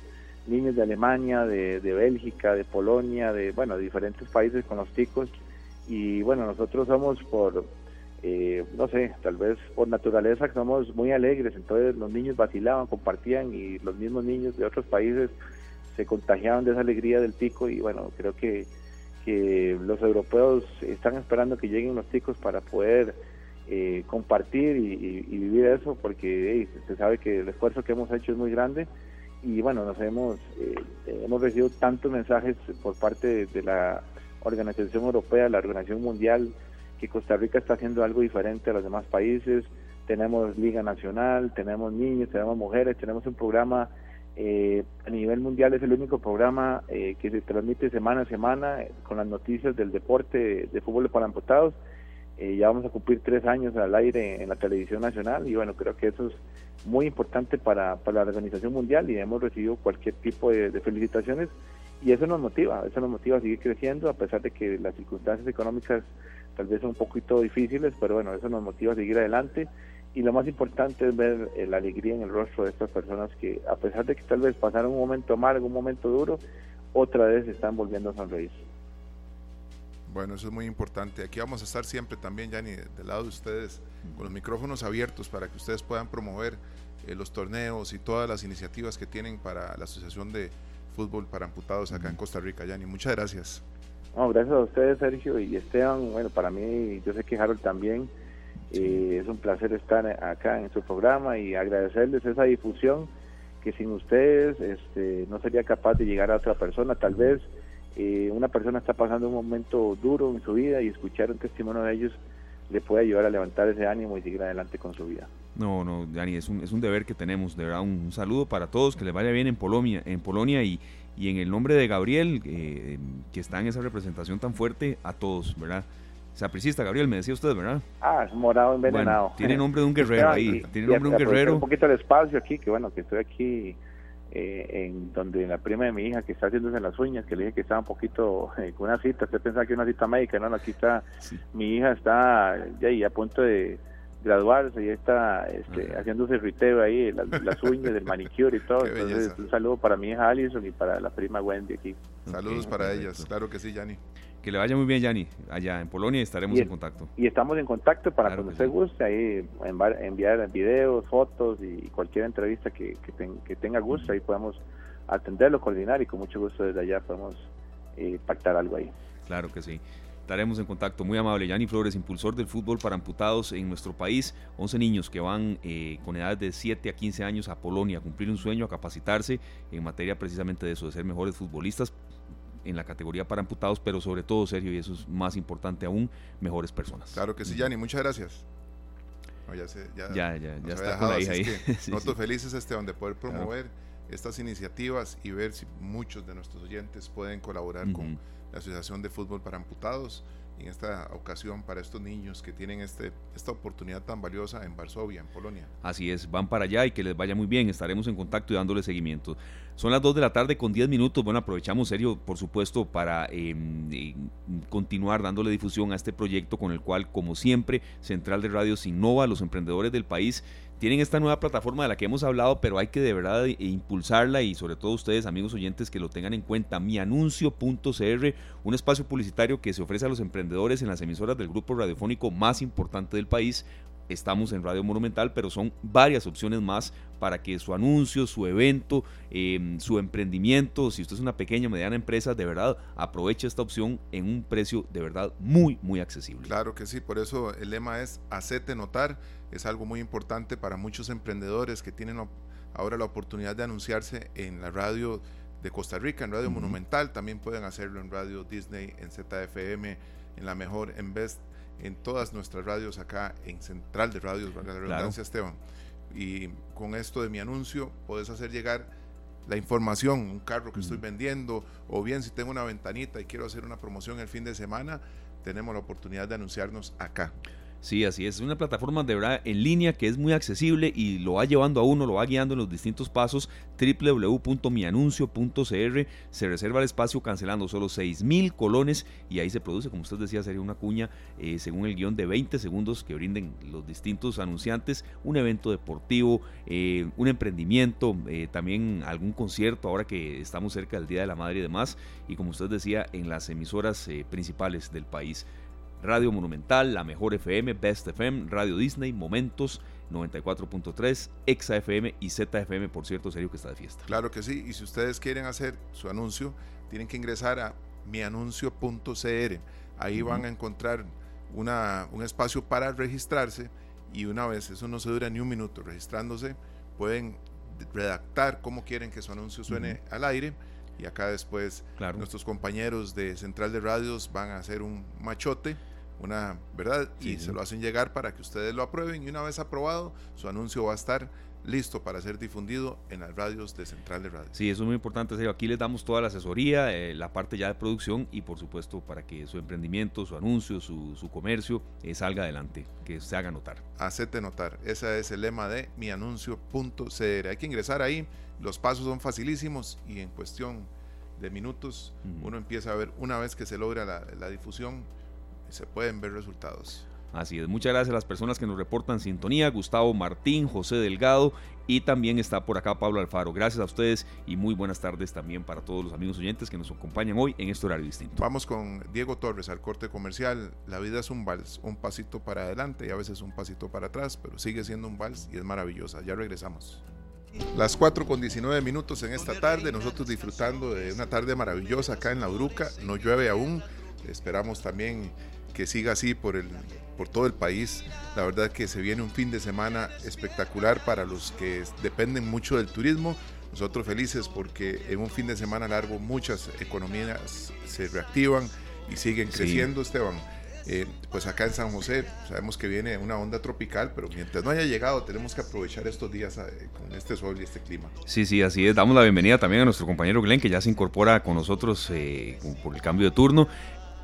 niños de Alemania, de, de Bélgica, de Polonia, de bueno, de diferentes países con los ticos y bueno, nosotros somos por eh, no sé, tal vez por naturaleza somos muy alegres, entonces los niños vacilaban, compartían y los mismos niños de otros países se contagiaban de esa alegría del pico y bueno, creo que, que los europeos están esperando que lleguen los ticos para poder eh, compartir y, vivir eso porque se sabe que el esfuerzo que hemos hecho es muy grande y bueno, nos hemos, eh, hemos recibido tantos mensajes por parte de la Organización Europea, la Organización Mundial, que Costa Rica está haciendo algo diferente a los demás países. Tenemos Liga Nacional, tenemos niños, tenemos mujeres, tenemos un programa eh, a nivel mundial, es el único programa eh, que se transmite semana a semana eh, con las noticias del deporte de fútbol para amputados. ya vamos a cumplir tres años al aire en la televisión nacional y bueno, creo que eso es muy importante para, para la organización mundial y hemos recibido cualquier tipo de felicitaciones y eso nos motiva, eso nos motiva a seguir creciendo a pesar de que las circunstancias económicas tal vez un poquito difíciles, pero bueno, eso nos motiva a seguir adelante. Y lo más importante es ver eh, la alegría en el rostro de estas personas que, a pesar de que tal vez pasaron un momento amargo, un momento duro, otra vez están volviendo a sonreír. Bueno, eso es muy importante. Aquí vamos a estar siempre también, Yanni, del lado de ustedes, con los micrófonos abiertos para que ustedes puedan promover eh, los torneos y todas las iniciativas que tienen para la Asociación de Fútbol para Amputados acá en Costa Rica. Yanni, muchas gracias. No, gracias a ustedes, Sergio y Esteban. Bueno, para mí, yo sé que Harold también. Eh, es un placer estar acá en su programa y agradecerles esa difusión que sin ustedes este, no sería capaz de llegar a otra persona. Tal vez eh, una persona está pasando un momento duro en su vida y escuchar un testimonio de ellos le puede ayudar a levantar ese ánimo y seguir adelante con su vida. No, no, Dani, es un, es un deber que tenemos, de verdad, un, saludo para todos, que les vaya bien en Polonia, en Polonia y, y en el nombre de Gabriel, eh, que está en esa representación tan fuerte, a todos, ¿verdad? Sapricista, Gabriel, me decía usted, ¿verdad? Ah, es morado envenenado. tiene nombre de un guerrero ahí, tiene nombre de un guerrero. Un poquito el espacio aquí, que bueno, que estoy aquí eh, en donde la prima de mi hija que está haciéndose las uñas, que le dije que estaba un poquito eh, con una cita, usted pensaba que una cita médica, no, aquí está, mi hija está ya ahí a punto de graduarse y está este, haciéndose riteo ahí, las, uñas, del manicure y todo. Entonces, un saludo para mi hija Alison y para la prima Wendy aquí. Saludos para ellas, claro que sí, Yanni. Que le vaya muy bien, Yanni, allá en Polonia estaremos en contacto. Y estamos en contacto para cuando usted guste, ahí enviar videos, fotos y cualquier entrevista que, que, tenga gusto, ahí podemos atenderlo, coordinar y con mucho gusto desde allá podemos eh, pactar algo ahí. Claro que sí. Estaremos en contacto. Muy amable. Yanni Flores, impulsor del fútbol para amputados en nuestro país. 11 niños que van eh, con edades de 7 a 15 años a Polonia a cumplir un sueño, a capacitarse en materia precisamente de eso, de ser mejores futbolistas en la categoría para amputados, pero sobre todo, Sergio, y eso es más importante aún, mejores personas. Claro que sí, Yanni. Muchas gracias. ya, ya, ya, ya, está con la hija ahí. nosotros felices, Esteban, de poder promover estas iniciativas y ver si muchos de nuestros oyentes pueden colaborar con la Asociación de Fútbol para Amputados en esta ocasión para estos niños que tienen este, esta oportunidad tan valiosa en Varsovia, en Polonia. Así es, van para allá y que les vaya muy bien, estaremos en contacto y dándole seguimiento. Son las 2 de la tarde con 10 minutos, bueno, aprovechamos serio, por supuesto, para em, eh, continuar dándole difusión a este proyecto con el cual, como siempre, Central de Radios innova a los emprendedores del país tienen esta nueva plataforma de la que hemos hablado, pero hay que de verdad impulsarla y sobre todo ustedes, amigos oyentes, que lo tengan en cuenta. Mianuncio.cr, un espacio publicitario que se ofrece a los emprendedores en las emisoras del grupo radiofónico más importante del país. Estamos en Radio Monumental, pero son varias opciones más para que su anuncio, su evento, em, su emprendimiento, si usted es una pequeña o mediana empresa, de verdad aproveche esta opción en un precio de verdad muy, muy accesible. Claro que sí, por eso el lema es hacete notar. Es algo muy importante para muchos emprendedores que tienen ahora la oportunidad de anunciarse en la radio de Costa Rica, en Radio Monumental, también pueden hacerlo en Radio Disney, en ZFM, en la mejor, en Best, en todas nuestras radios acá, en Central de Radios, la redundancia, Esteban. Y con esto de mi anuncio, puedes hacer llegar la información, un carro que estoy vendiendo, o bien si tengo una ventanita y quiero hacer una promoción el fin de semana, tenemos la oportunidad de anunciarnos acá. Sí, así es. Es una plataforma de verdad en línea que es muy accesible y lo va llevando a uno, lo va guiando en los distintos pasos. www.mianuncio.cr se reserva el espacio cancelando solo 6 mil colones y ahí se produce, como usted decía, sería una cuña eh, según el guion de 20 segundos que brinden los distintos anunciantes. Un evento deportivo, eh, un emprendimiento, eh, también algún concierto ahora que estamos cerca del Día de la Madre y demás. Y como usted decía, en las emisoras principales del país. Radio Monumental, La Mejor FM, Best FM, Radio Disney, Momentos 94.3, Exa FM y ZFM, por cierto, serio que está de fiesta. Claro que sí, y si ustedes quieren hacer su anuncio, tienen que ingresar a mianuncio.cr. Ahí van a encontrar una, un espacio para registrarse y una vez, eso no se dura ni un minuto, registrándose, pueden redactar cómo quieren que su anuncio suene al aire y acá después nuestros compañeros de Central de Radios van a hacer un machote una verdad y se lo hacen llegar para que ustedes lo aprueben y una vez aprobado su anuncio va a estar listo para ser difundido en las radios de Central de Radio. Sí, eso es muy importante. Aquí les damos toda la asesoría, eh, la parte ya de producción y por supuesto para que su emprendimiento, su anuncio, su, su comercio eh, salga adelante, que se haga notar. Hacete notar. Ese es el lema de mianuncio.cr. Hay que ingresar ahí. Los pasos son facilísimos y en cuestión de minutos uno empieza a ver una vez que se logra la, la difusión se pueden ver resultados. Así es, muchas gracias a las personas que nos reportan sintonía, Gustavo Martín, José Delgado y también está por acá Pablo Alfaro. Gracias a ustedes y muy buenas tardes también para todos los amigos oyentes que nos acompañan hoy en este horario distinto. Vamos con Diego Torres al corte comercial. La vida es un vals, un pasito para adelante y a veces un pasito para atrás, pero sigue siendo un vals y es maravillosa. Ya regresamos. Las 4 con 19 minutos en esta tarde, nosotros disfrutando de una tarde maravillosa acá en La Uruca, no llueve aún, esperamos también que siga así por, el, por todo el país. La verdad que se viene un fin de semana espectacular para los que dependen mucho del turismo. Nosotros felices porque en un fin de semana largo muchas economías se reactivan y siguen creciendo, Esteban. Eh, pues acá en San José sabemos que viene una onda tropical, pero mientras no haya llegado tenemos que aprovechar estos días eh, con este sol y este clima. Sí, sí, así es. Damos la bienvenida también a nuestro compañero Glenn, que ya se incorpora con nosotros eh, por el cambio de turno.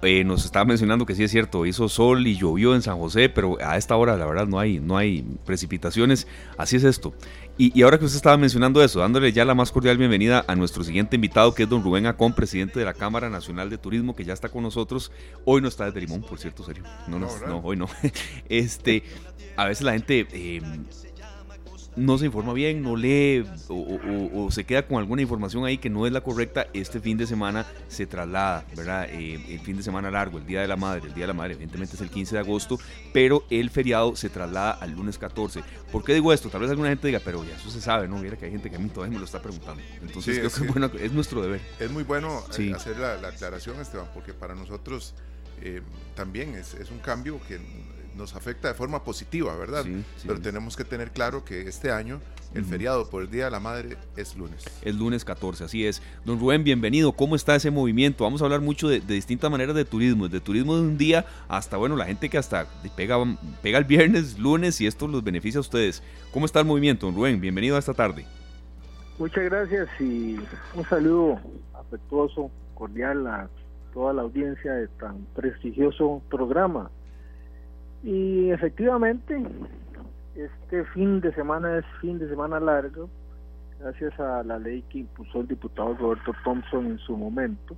Eh, nos estaba mencionando que sí es cierto, hizo sol y llovió en San José, pero a esta hora la verdad no hay, no hay precipitaciones. Así es esto. Y, ahora que usted estaba mencionando eso, dándole ya la más cordial bienvenida a nuestro siguiente invitado, que es don Rubén Acón, presidente de la Cámara Nacional de Turismo, que ya está con nosotros. Hoy no está desde Limón, por cierto, serio. No, no, no, hoy no. Este, a veces la gente eh, no se informa bien, no lee o, se queda con alguna información ahí que no es la correcta, este fin de semana se traslada, ¿verdad? Eh, el fin de semana largo, el Día de la Madre, el Día de la Madre evidentemente es el 15 de agosto, pero el feriado se traslada al lunes 14. ¿Por qué digo esto? Tal vez alguna gente diga, pero ya eso se sabe, ¿no? Mira que hay gente que a mí todavía me lo está preguntando. Entonces creo que es, bueno, es, nuestro deber. Es muy bueno eh, hacer la, la aclaración, Esteban, porque para nosotros eh, también es, es, un cambio que nos afecta de forma positiva, ¿verdad? Pero tenemos que tener claro que este año el feriado por el Día de la Madre es lunes. Es lunes 14, así es. Don Rubén, bienvenido. ¿Cómo está ese movimiento? Vamos a hablar mucho de, distintas maneras de turismo, de turismo de un día hasta, bueno, la gente que hasta pega, pega el viernes, lunes y esto los beneficia a ustedes. ¿Cómo está el movimiento, don Rubén? Bienvenido a esta tarde. Muchas gracias y un saludo afectuoso, cordial a toda la audiencia de tan prestigioso programa. Y efectivamente, este fin de semana es fin de semana largo, gracias a la ley que impulsó el diputado Roberto Thompson en su momento.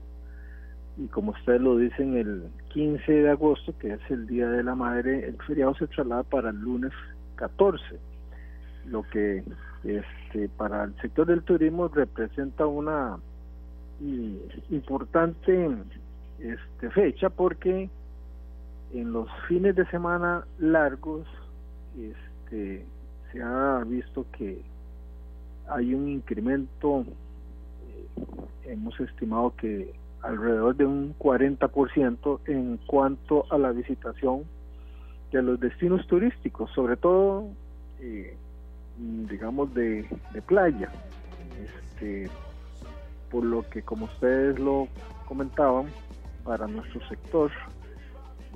Y como ustedes lo dicen, el 15 de agosto, que es el Día de la Madre, el feriado se traslada para el lunes 14, lo que este, para el sector del turismo representa una importante este, fecha porque en los fines de semana largos este, se ha visto que hay un incremento, eh, hemos estimado que alrededor de un 40% en cuanto a la visitación de los destinos turísticos, sobre todo, eh, digamos, de, de playa. Este, por lo que, como ustedes lo comentaban, para nuestro sector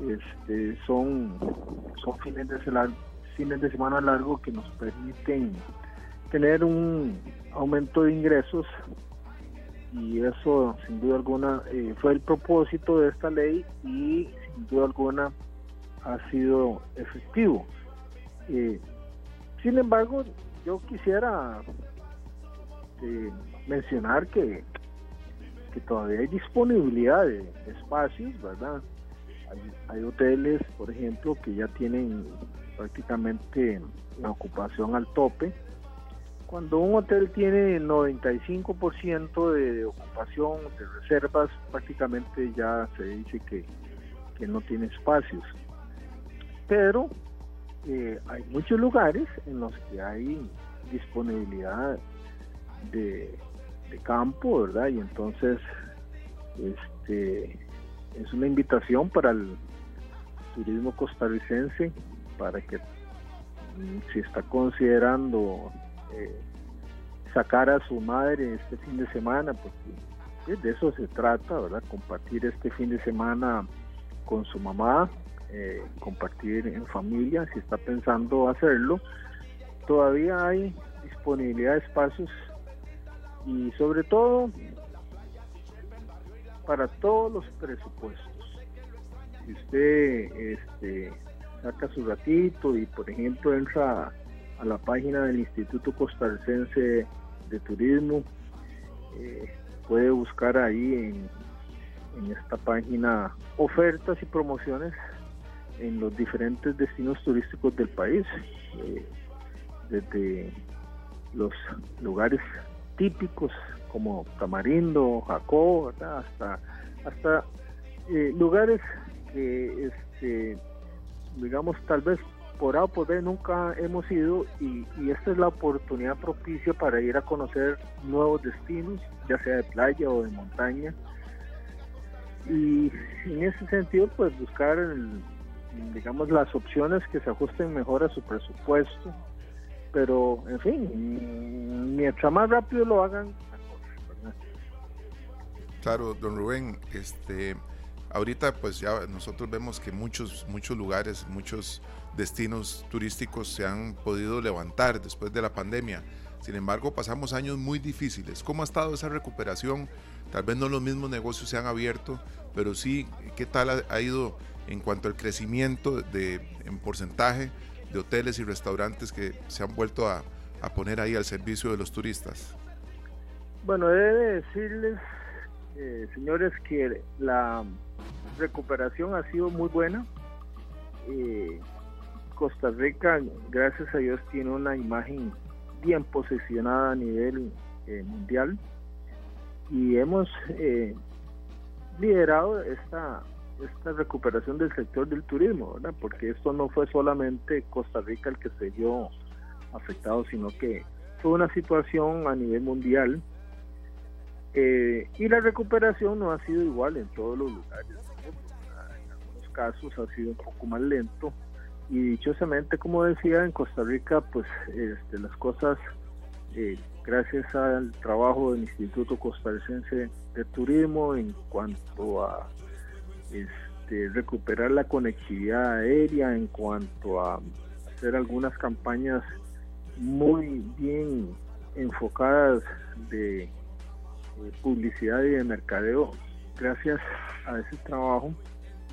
este, son, son fines, de fines de semana largos que nos permiten tener un aumento de ingresos y eso sin duda alguna eh, fue el propósito de esta ley y sin duda alguna ha sido efectivo. Eh, sin embargo, yo quisiera eh, mencionar que que todavía hay disponibilidad de espacios, ¿verdad? Hay, hoteles, por ejemplo, que ya tienen prácticamente la ocupación al tope. Cuando un hotel tiene 95% de, ocupación, de reservas, prácticamente ya se dice que, que no tiene espacios. Pero eh, hay muchos lugares en los que hay disponibilidad de campo, ¿verdad? Y entonces, este, es una invitación para el turismo costarricense para que mm, si está considerando eh, sacar a su madre este fin de semana, porque de eso se trata, ¿verdad? Compartir este fin de semana con su mamá, eh, compartir en familia, si está pensando hacerlo, todavía hay disponibilidad de espacios y sobre todo para todos los presupuestos. Si usted este, saca su ratito y por ejemplo entra a la página del Instituto Costarricense de Turismo, eh, puede buscar ahí en, en esta página ofertas y promociones en los diferentes destinos turísticos del país, eh, desde los lugares típicos como Tamarindo, Jacob, hasta hasta eh, lugares que este, digamos tal vez por A o por B nunca hemos ido y, esta es la oportunidad propicia para ir a conocer nuevos destinos, ya sea de playa o de montaña. Y en ese sentido, pues buscar, digamos, las opciones que se ajusten mejor a su presupuesto, pero en fin, mientras más rápido lo hagan, Claro, don Rubén, este, ahorita pues ya nosotros vemos que muchos, muchos lugares, muchos destinos turísticos se han podido levantar después de la pandemia. Sin embargo, pasamos años muy difíciles. ¿Cómo ha estado esa recuperación? Tal vez no los mismos negocios se han abierto, pero sí, ¿qué tal ha, ido en cuanto al crecimiento de, en porcentaje de hoteles y restaurantes que se han vuelto a, poner ahí al servicio de los turistas? Bueno, he de decirles, eh, señores, que la recuperación ha sido muy buena. Eh, Costa Rica, gracias a Dios, tiene una imagen bien posicionada a nivel eh, mundial y hemos liderado esta esta recuperación del sector del turismo, ¿verdad? Porque esto no fue solamente Costa Rica el que se vio afectado, sino que fue una situación a nivel mundial eh, y la recuperación no ha sido igual en todos los lugares. En casos ha sido un poco más lento y dichosamente, como decía, en Costa Rica, pues este, las cosas, eh, gracias al trabajo del Instituto Costarricense de Turismo en cuanto a este, recuperar la conectividad aérea, en cuanto a hacer algunas campañas muy bien enfocadas de publicidad y de mercadeo, gracias a ese trabajo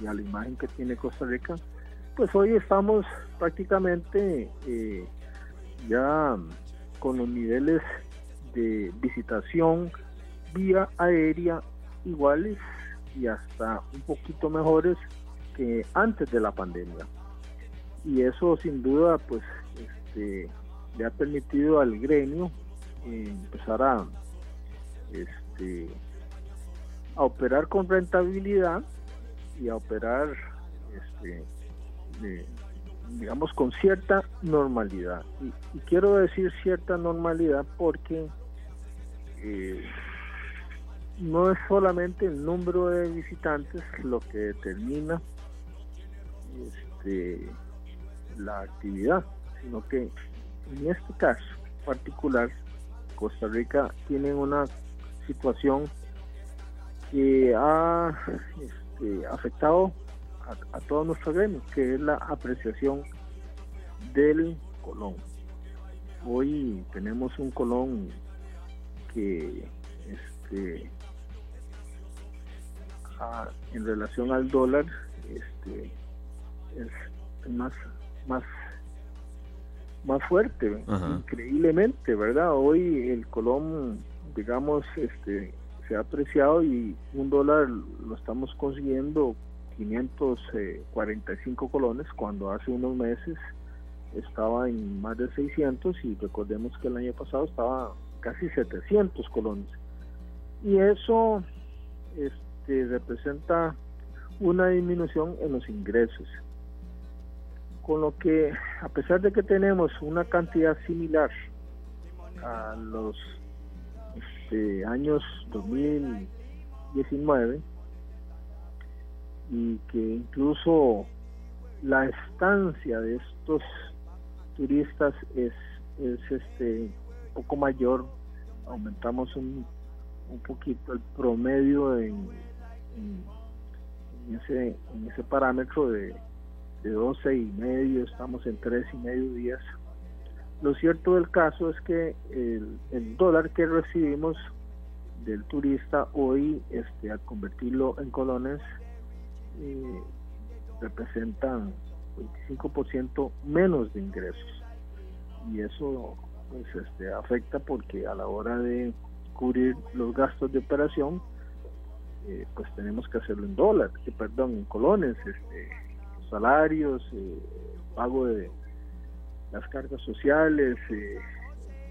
y a la imagen que tiene Costa Rica, pues hoy estamos prácticamente eh, ya con los niveles de visitación vía aérea iguales y hasta un poquito mejores que antes de la pandemia. Y eso sin duda pues este, le ha permitido al gremio eh, empezar a, este, a operar con rentabilidad y a operar este, digamos, con cierta normalidad. Y, quiero decir cierta normalidad porque eh, no es solamente el número de visitantes lo que determina este, la actividad, sino que en este caso particular, Costa Rica tiene una situación que ha este, afectado a, todos nuestros gremios, que es la apreciación del colón. Hoy tenemos un colón que este, en relación al dólar este, es más más más fuerte increíblemente verdad hoy el colón digamos este se ha apreciado y un dólar lo estamos consiguiendo 545 colones cuando hace unos meses estaba en más de 600 y recordemos que el año pasado estaba casi 700 colones. Y eso este, representa una disminución en los ingresos con lo que a pesar de que tenemos una cantidad similar a los años 2019 y que incluso la estancia de estos turistas es, es este un poco mayor. Aumentamos un, un poquito el promedio en, ese en ese parámetro de, de 12 y medio estamos en tres y medio días lo cierto del caso es que el, dólar que recibimos del turista hoy este al convertirlo en colones eh, representan 25% menos de ingresos. Y eso pues este afecta porque a la hora de cubrir los gastos de operación eh, pues tenemos que hacerlo en dólares, perdón, en colones, este, salarios, eh, pago de las cargas sociales, eh,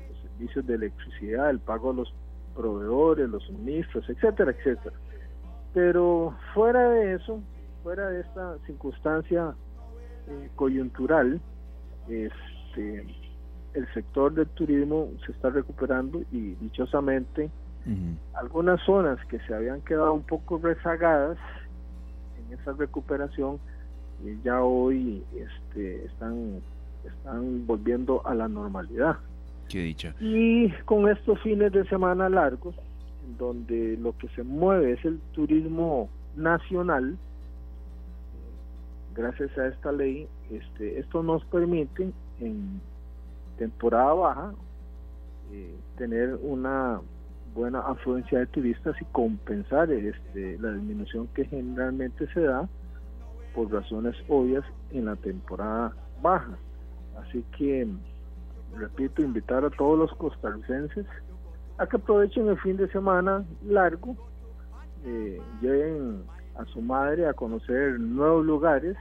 los servicios de electricidad, el pago a los proveedores, los suministros, etcétera, etcétera. Pero fuera de eso, fuera de esta circunstancia eh, coyuntural, este, el sector del turismo se está recuperando y dichosamente algunas zonas que se habían quedado un poco rezagadas en esa recuperación eh, ya hoy este, están están volviendo a la normalidad. Qué dicha. Y con estos fines de semana largos, donde lo que se mueve es el turismo nacional, gracias a esta ley, este, esto nos permite en temporada baja eh, tener una buena afluencia de turistas y compensar este, la disminución que generalmente se da por razones obvias en la temporada baja. Así que, repito, invitar a todos los costarricenses a que aprovechen el fin de semana largo, eh, lleven a su madre a conocer nuevos lugares,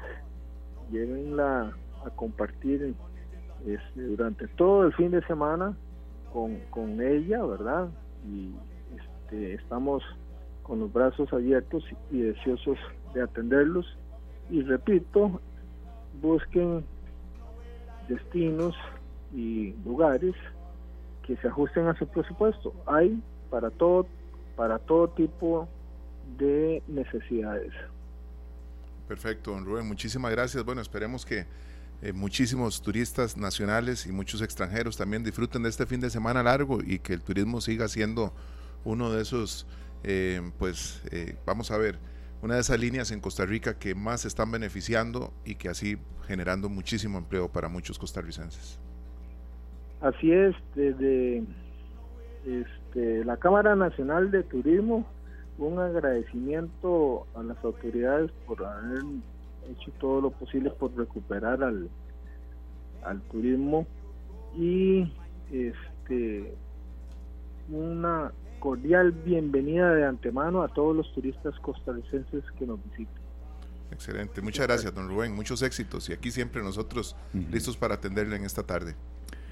llévenla a compartir este, durante todo el fin de semana con, con ella, ¿verdad? Y este, estamos con los brazos abiertos y deseosos de atenderlos. Y repito, busquen destinos y lugares que se ajusten a su presupuesto. Hay para todo, para todo tipo de necesidades. Perfecto, don Rubén, muchísimas gracias. Bueno, esperemos que eh, muchísimos turistas nacionales y muchos extranjeros también disfruten de este fin de semana largo y que el turismo siga siendo uno de esos, eh, pues eh, vamos a ver, una de esas líneas en Costa Rica que más están beneficiando y que así generando muchísimo empleo para muchos costarricenses. Así es, desde este, la Cámara Nacional de Turismo, un agradecimiento a las autoridades por haber hecho todo lo posible por recuperar al, al turismo y este una cordial bienvenida de antemano a todos los turistas costarricenses que nos visiten. Excelente, muchas gracias don Rubén, muchos éxitos y aquí siempre nosotros listos para atenderle en esta tarde.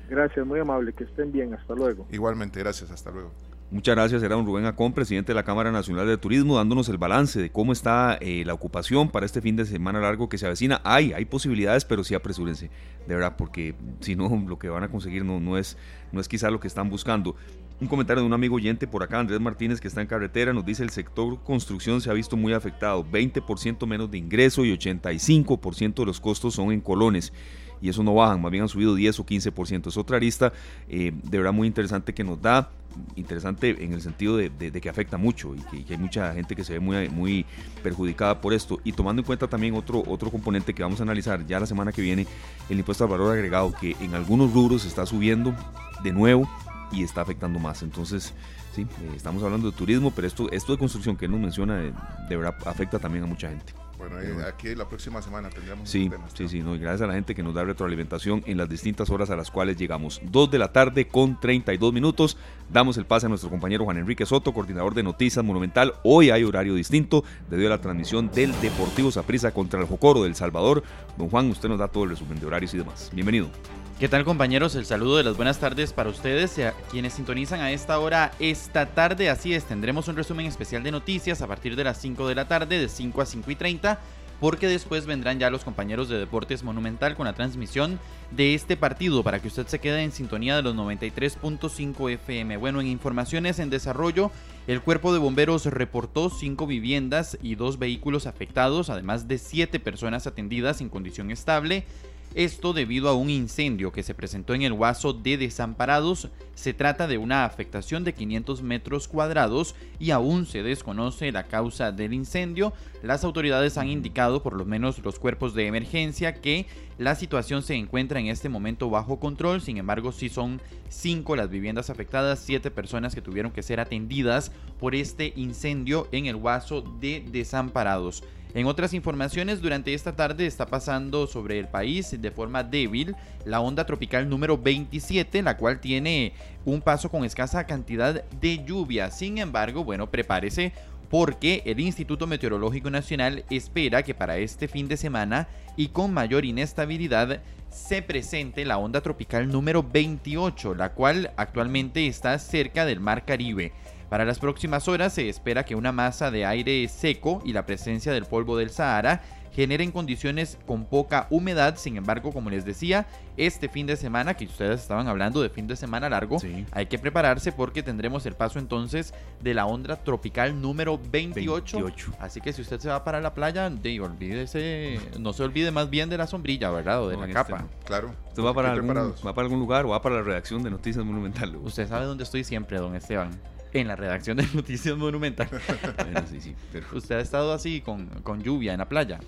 Gracias, muy amable, que estén bien, hasta luego. Igualmente, gracias, hasta luego. Muchas gracias, era don Rubén Acón, presidente de la Cámara Nacional de Turismo, dándonos el balance de cómo está eh, la ocupación para este fin de semana largo que se avecina. Hay, hay posibilidades, pero sí apresúrense, de verdad, porque si no, lo que van a conseguir no, no, es, no es quizá lo que están buscando. Un comentario de un amigo oyente por acá, Andrés Martínez, que está en carretera, nos dice el sector construcción se ha visto muy afectado, 20% menos de ingreso y 85% de los costos son en colones y eso no bajan, más bien han subido 10 o 15%. Es otra arista eh, de verdad muy interesante que nos da, interesante en el sentido de, que afecta mucho y que, hay mucha gente que se ve muy, muy perjudicada por esto. Y tomando en cuenta también otro, otro componente que vamos a analizar ya la semana que viene, el impuesto al valor agregado, que en algunos rubros está subiendo de nuevo y está afectando más. Entonces, sí, eh, estamos hablando de turismo, pero esto, esto de construcción que él nos menciona, de, de verdad afecta también a mucha gente. Bueno, eh, aquí la próxima semana tendríamos sí, Sí, sí, no, y gracias a la gente que nos da retroalimentación en las distintas horas a las cuales llegamos. Dos de la tarde con 32 minutos. Damos el pase a nuestro compañero Juan Enrique Soto, coordinador de Noticias Monumental. Hoy hay horario distinto debido a la transmisión del Deportivo Saprissa contra el Jocoro del Salvador. Don Juan, usted nos da todo el resumen de horarios y demás. Bienvenido. ¿Qué tal compañeros? El saludo de las buenas tardes para ustedes y a quienes sintonizan a esta hora esta tarde. Así es, tendremos un resumen especial de noticias a partir de las 5 de la tarde, de 5 a 5 y 30 porque después vendrán ya los compañeros de Deportes Monumental con la transmisión de este partido para que usted se quede en sintonía de los 93.5 FM. Bueno, en informaciones en desarrollo, el cuerpo de bomberos reportó cinco viviendas y dos vehículos afectados, además de siete personas atendidas en condición estable. Esto debido a un incendio que se presentó en el Guaso de Desamparados. Se trata de una afectación de 500 metros cuadrados y aún se desconoce la causa del incendio. Las autoridades han indicado, por lo menos los cuerpos de emergencia, que la situación se encuentra en este momento bajo control. Sin embargo, sí son cinco las viviendas afectadas, siete personas que tuvieron que ser atendidas por este incendio en el Guaso de Desamparados. En otras informaciones, durante esta tarde está pasando sobre el país de forma débil la onda tropical número 27, la cual tiene un paso con escasa cantidad de lluvia. Sin embargo, bueno, prepárese porque el Instituto Meteorológico Nacional espera que para este fin de semana y con mayor inestabilidad se presente la onda tropical número 28, la cual actualmente está cerca del Mar Caribe. Para las próximas horas se espera que una masa de aire seco y la presencia del polvo del Sahara generen condiciones con poca humedad. Sin embargo, como les decía, este fin de semana, que ustedes estaban hablando de fin de semana largo, hay que prepararse porque tendremos el paso entonces de la onda tropical número 28. Así que si usted se va para la playa, de, olvídese, no se olvide más bien de la sombrilla, ¿verdad? O de la este capa. claro. ¿Usted va para, algún, va para algún lugar o va para la redacción de Noticias Monumental? Usted sabe dónde estoy siempre, don Esteban en la redacción de Noticias Monumental. ¿Usted ha estado así con, con, lluvia en la playa?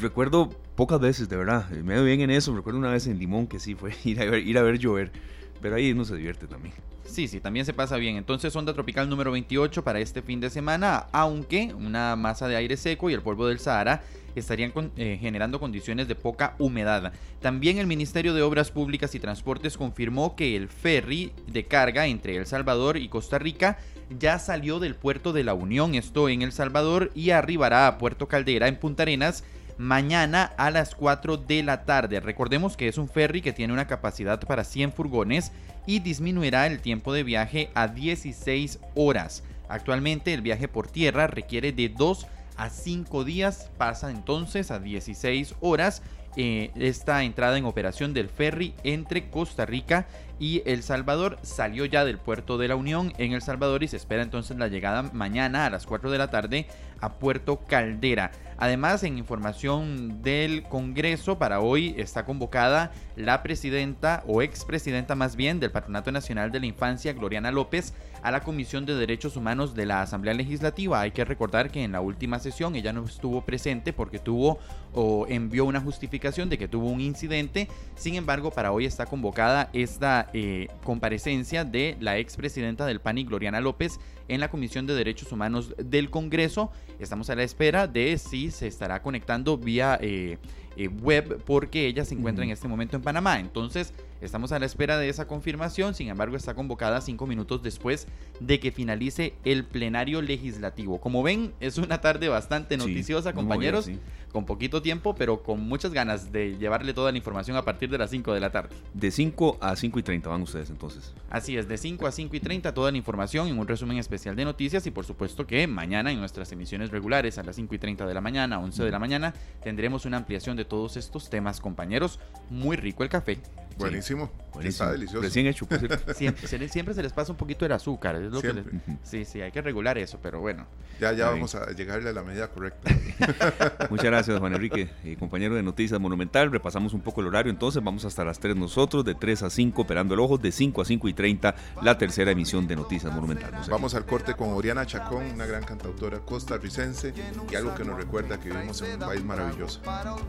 Recuerdo pocas veces, de verdad. Me doy bien en eso. Recuerdo una vez en Limón que sí fue ir a ver, ir a ver llover. Pero ahí uno se divierte también. Sí, sí, también se pasa bien. Entonces, onda tropical número 28 para este fin de semana, aunque una masa de aire seco y el polvo del Sahara estarían eh, generando condiciones de poca humedad. También el Ministerio de Obras Públicas y Transportes confirmó que el ferry de carga entre El Salvador y Costa Rica ya salió del puerto de la Unión, esto en El Salvador, y arribará a Puerto Caldera en Punta Arenas mañana a las 4 de la tarde. Recordemos que es un ferry que tiene una capacidad para 100 furgones y disminuirá el tiempo de viaje a 16 horas. Actualmente el viaje por tierra requiere de 2 a 5 días, pasa entonces a 16 horas eh, esta entrada en operación del ferry entre Costa Rica y El Salvador salió ya del puerto de la Unión en El Salvador y se espera entonces la llegada mañana a las 4 de la tarde a Puerto Caldera. Además, en información del Congreso, para hoy está convocada la presidenta o expresidenta más bien del Patronato Nacional de la Infancia, Gloriana López, a la Comisión de Derechos Humanos de la Asamblea Legislativa. Hay que recordar que en la última sesión ella no estuvo presente porque tuvo o envió una justificación de que tuvo un incidente. Sin embargo, para hoy está convocada esta eh, comparecencia de la expresidenta del PANI, Gloriana López, en la Comisión de Derechos Humanos del Congreso. Estamos a la espera de si se estará conectando vía eh, eh, web porque ella se encuentra en este momento en Panamá. Entonces, estamos a la espera de esa confirmación. Sin embargo, está convocada cinco minutos después de que finalice el plenario legislativo. Como ven, es una tarde bastante noticiosa, compañeros con poquito tiempo, pero con muchas ganas de llevarle toda la información a partir de las 5 de la tarde. De 5 a 5 y 30 van ustedes entonces. Así es, de 5 a 5 y 30 toda la información en un resumen especial de noticias y por supuesto que mañana en nuestras emisiones regulares a las 5 y 30 de la mañana, 11 de la mañana, tendremos una ampliación de todos estos temas, compañeros. Muy rico el café. Buenísimo. Está delicioso. Recién hecho, siempre, siempre, se les pasa un poquito el azúcar. Es lo que sí, sí, hay que regular eso, pero bueno. Ya, ya vamos a llegarle a la medida correcta. Muchas gracias, Juan Enrique, eh, compañero de Noticias Monumental. Repasamos un poco el horario, entonces vamos hasta las 3 nosotros, de 3 a 5, operando el ojo, de 5 a 5 y 30, la tercera emisión de Noticias Monumental. vamos al corte con Oriana Chacón, una gran cantautora costarricense, y algo que nos recuerda que vivimos en un país maravilloso.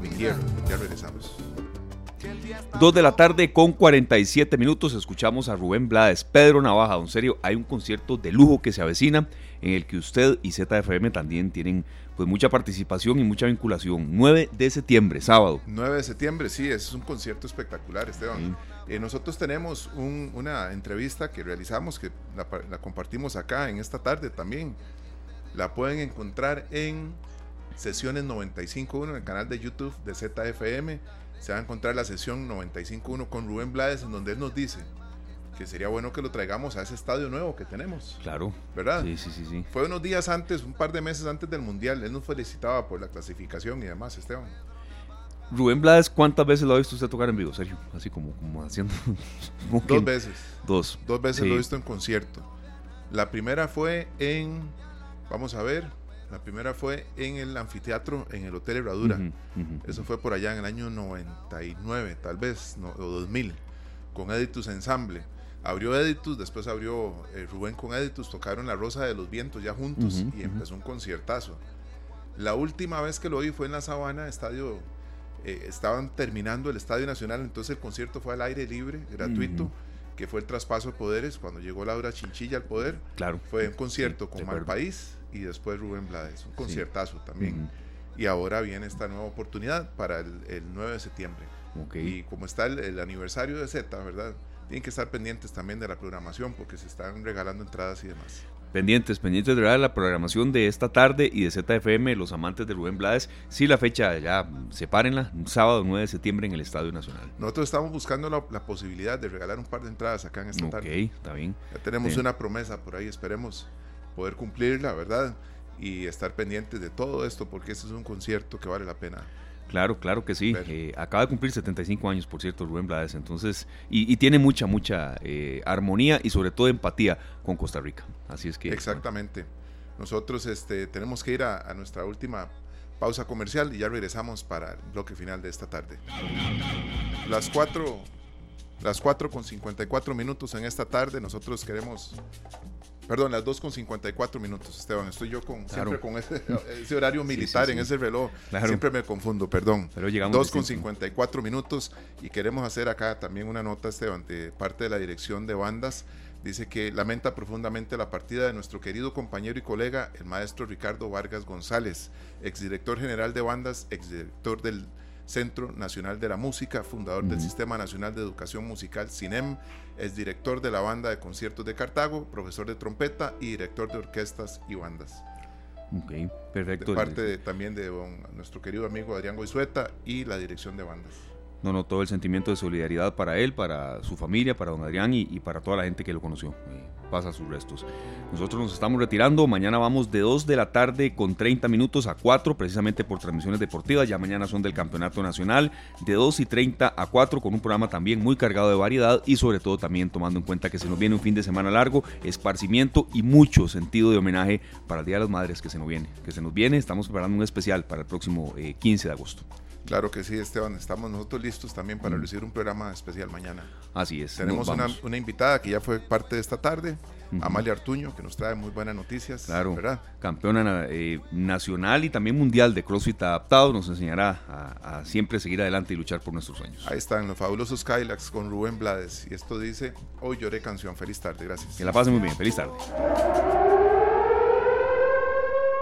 Mi tierra, ya regresamos. 2 de la tarde con 47 minutos escuchamos a Rubén Blades, Pedro Navaja, en serio, hay un concierto de lujo que se avecina en el que usted y ZFM también tienen pues mucha participación y mucha vinculación. 9 de septiembre, sábado. 9 de septiembre, sí, es un concierto espectacular, Esteban. Eh, nosotros tenemos una entrevista que realizamos, que la, la compartimos acá en esta tarde también. La pueden encontrar en Sesiones 95.1 en el canal de YouTube de ZFM se va a encontrar la sesión 95.1 con Rubén Blades, en donde él nos dice que sería bueno que lo traigamos a ese estadio nuevo que tenemos. Claro. ¿Verdad? Sí, sí, sí, sí. Fue unos días antes, un par de meses antes del Mundial. Él nos felicitaba por la clasificación y demás, Esteban. Rubén Blades, ¿cuántas veces lo ha visto usted tocar en vivo, Sergio? Así como, como haciendo... Dos veces. Dos. Dos veces lo he visto en concierto. La primera fue en... Vamos a ver, la primera fue en el anfiteatro, en el Hotel Herradura. Eso fue por allá en el año 99, tal vez, o 2000, con Editus Ensemble. Abrió Editus, después abrió eh, Rubén con Editus, tocaron La Rosa de los Vientos ya juntos y empezó un conciertazo. La última vez que lo vi fue en La Sabana, estadio, eh, estaban terminando el Estadio Nacional, entonces el concierto fue al aire libre, gratuito que fue el traspaso de poderes cuando llegó Laura Chinchilla al poder. Claro. Fue un concierto con con País y después Rubén Blades, un conciertazo también. Y ahora viene esta nueva oportunidad para el, 9 de septiembre. Y como está el, aniversario de Z, ¿verdad? Tienen que estar pendientes también de la programación porque se están regalando entradas y demás. Pendientes, pendientes de la programación de esta tarde y de ZFM, los amantes de Rubén Blades. Sí, la fecha ya, sepárenla, sábado 9 de septiembre en el Estadio Nacional. Nosotros estamos buscando la, posibilidad de regalar un par de entradas acá en esta tarde. Ok, está bien. Ya tenemos una promesa por ahí, esperemos poder cumplirla, ¿verdad? Y estar pendientes de todo esto, porque este es un concierto que vale la pena. Claro, claro que sí. Eh, acaba de cumplir 75 años, por cierto, Rubén Blades. Entonces, y, tiene mucha, mucha eh, armonía y sobre todo empatía con Costa Rica. Así es que. Exactamente. Nosotros este, tenemos que ir a, nuestra última pausa comercial y ya regresamos para el bloque final de esta tarde. Las 4 las 4 con 54 minutos en esta tarde. Nosotros queremos Perdón, las 2 con 54 minutos, Esteban. Estoy yo con, siempre con ese, horario militar en ese reloj. Siempre me confundo, perdón. Pero llegamos 2 con 54 minutos y queremos hacer acá también una nota, Esteban, de parte de la dirección de bandas. Dice que lamenta profundamente la partida de nuestro querido compañero y colega, el maestro Ricardo Vargas González, exdirector general de bandas, exdirector del Centro Nacional de la Música, fundador del Sistema Nacional de Educación Musical, CINEM, es director de la Banda de Conciertos de Cartago, profesor de trompeta y director de orquestas y bandas. Ok, perfecto. De parte también de nuestro querido amigo Adrián Goizueta y la dirección de bandas. No, no, todo el sentimiento de solidaridad para él, para su familia, para don Adrián y, para toda la gente que lo conoció. Eh, pasa sus restos. Nosotros nos estamos retirando. Mañana vamos de 2 de la tarde con 30 minutos a 4, precisamente por transmisiones deportivas. Ya mañana son del Campeonato Nacional, de 2 y 30 a 4, con un programa también muy cargado de variedad y sobre todo también tomando en cuenta que se nos viene un fin de semana largo, esparcimiento y mucho sentido de homenaje para el Día de las Madres que se nos viene. Que se nos viene, estamos preparando un especial para el próximo 15 eh, de agosto. Claro que sí, Esteban. Estamos nosotros listos también para mm. lucir un programa especial mañana. Así es. Tenemos una, invitada que ya fue parte de esta tarde, Amalia Artuño, que nos trae muy buenas noticias. Claro, ¿verdad? campeona eh, nacional y también mundial de CrossFit adaptado. Nos enseñará a, a, siempre seguir adelante y luchar por nuestros sueños. Ahí están los fabulosos Kylax con Rubén Blades. Y esto dice: Hoy lloré canción. Feliz tarde, gracias. Que la pasen muy bien. Feliz tarde.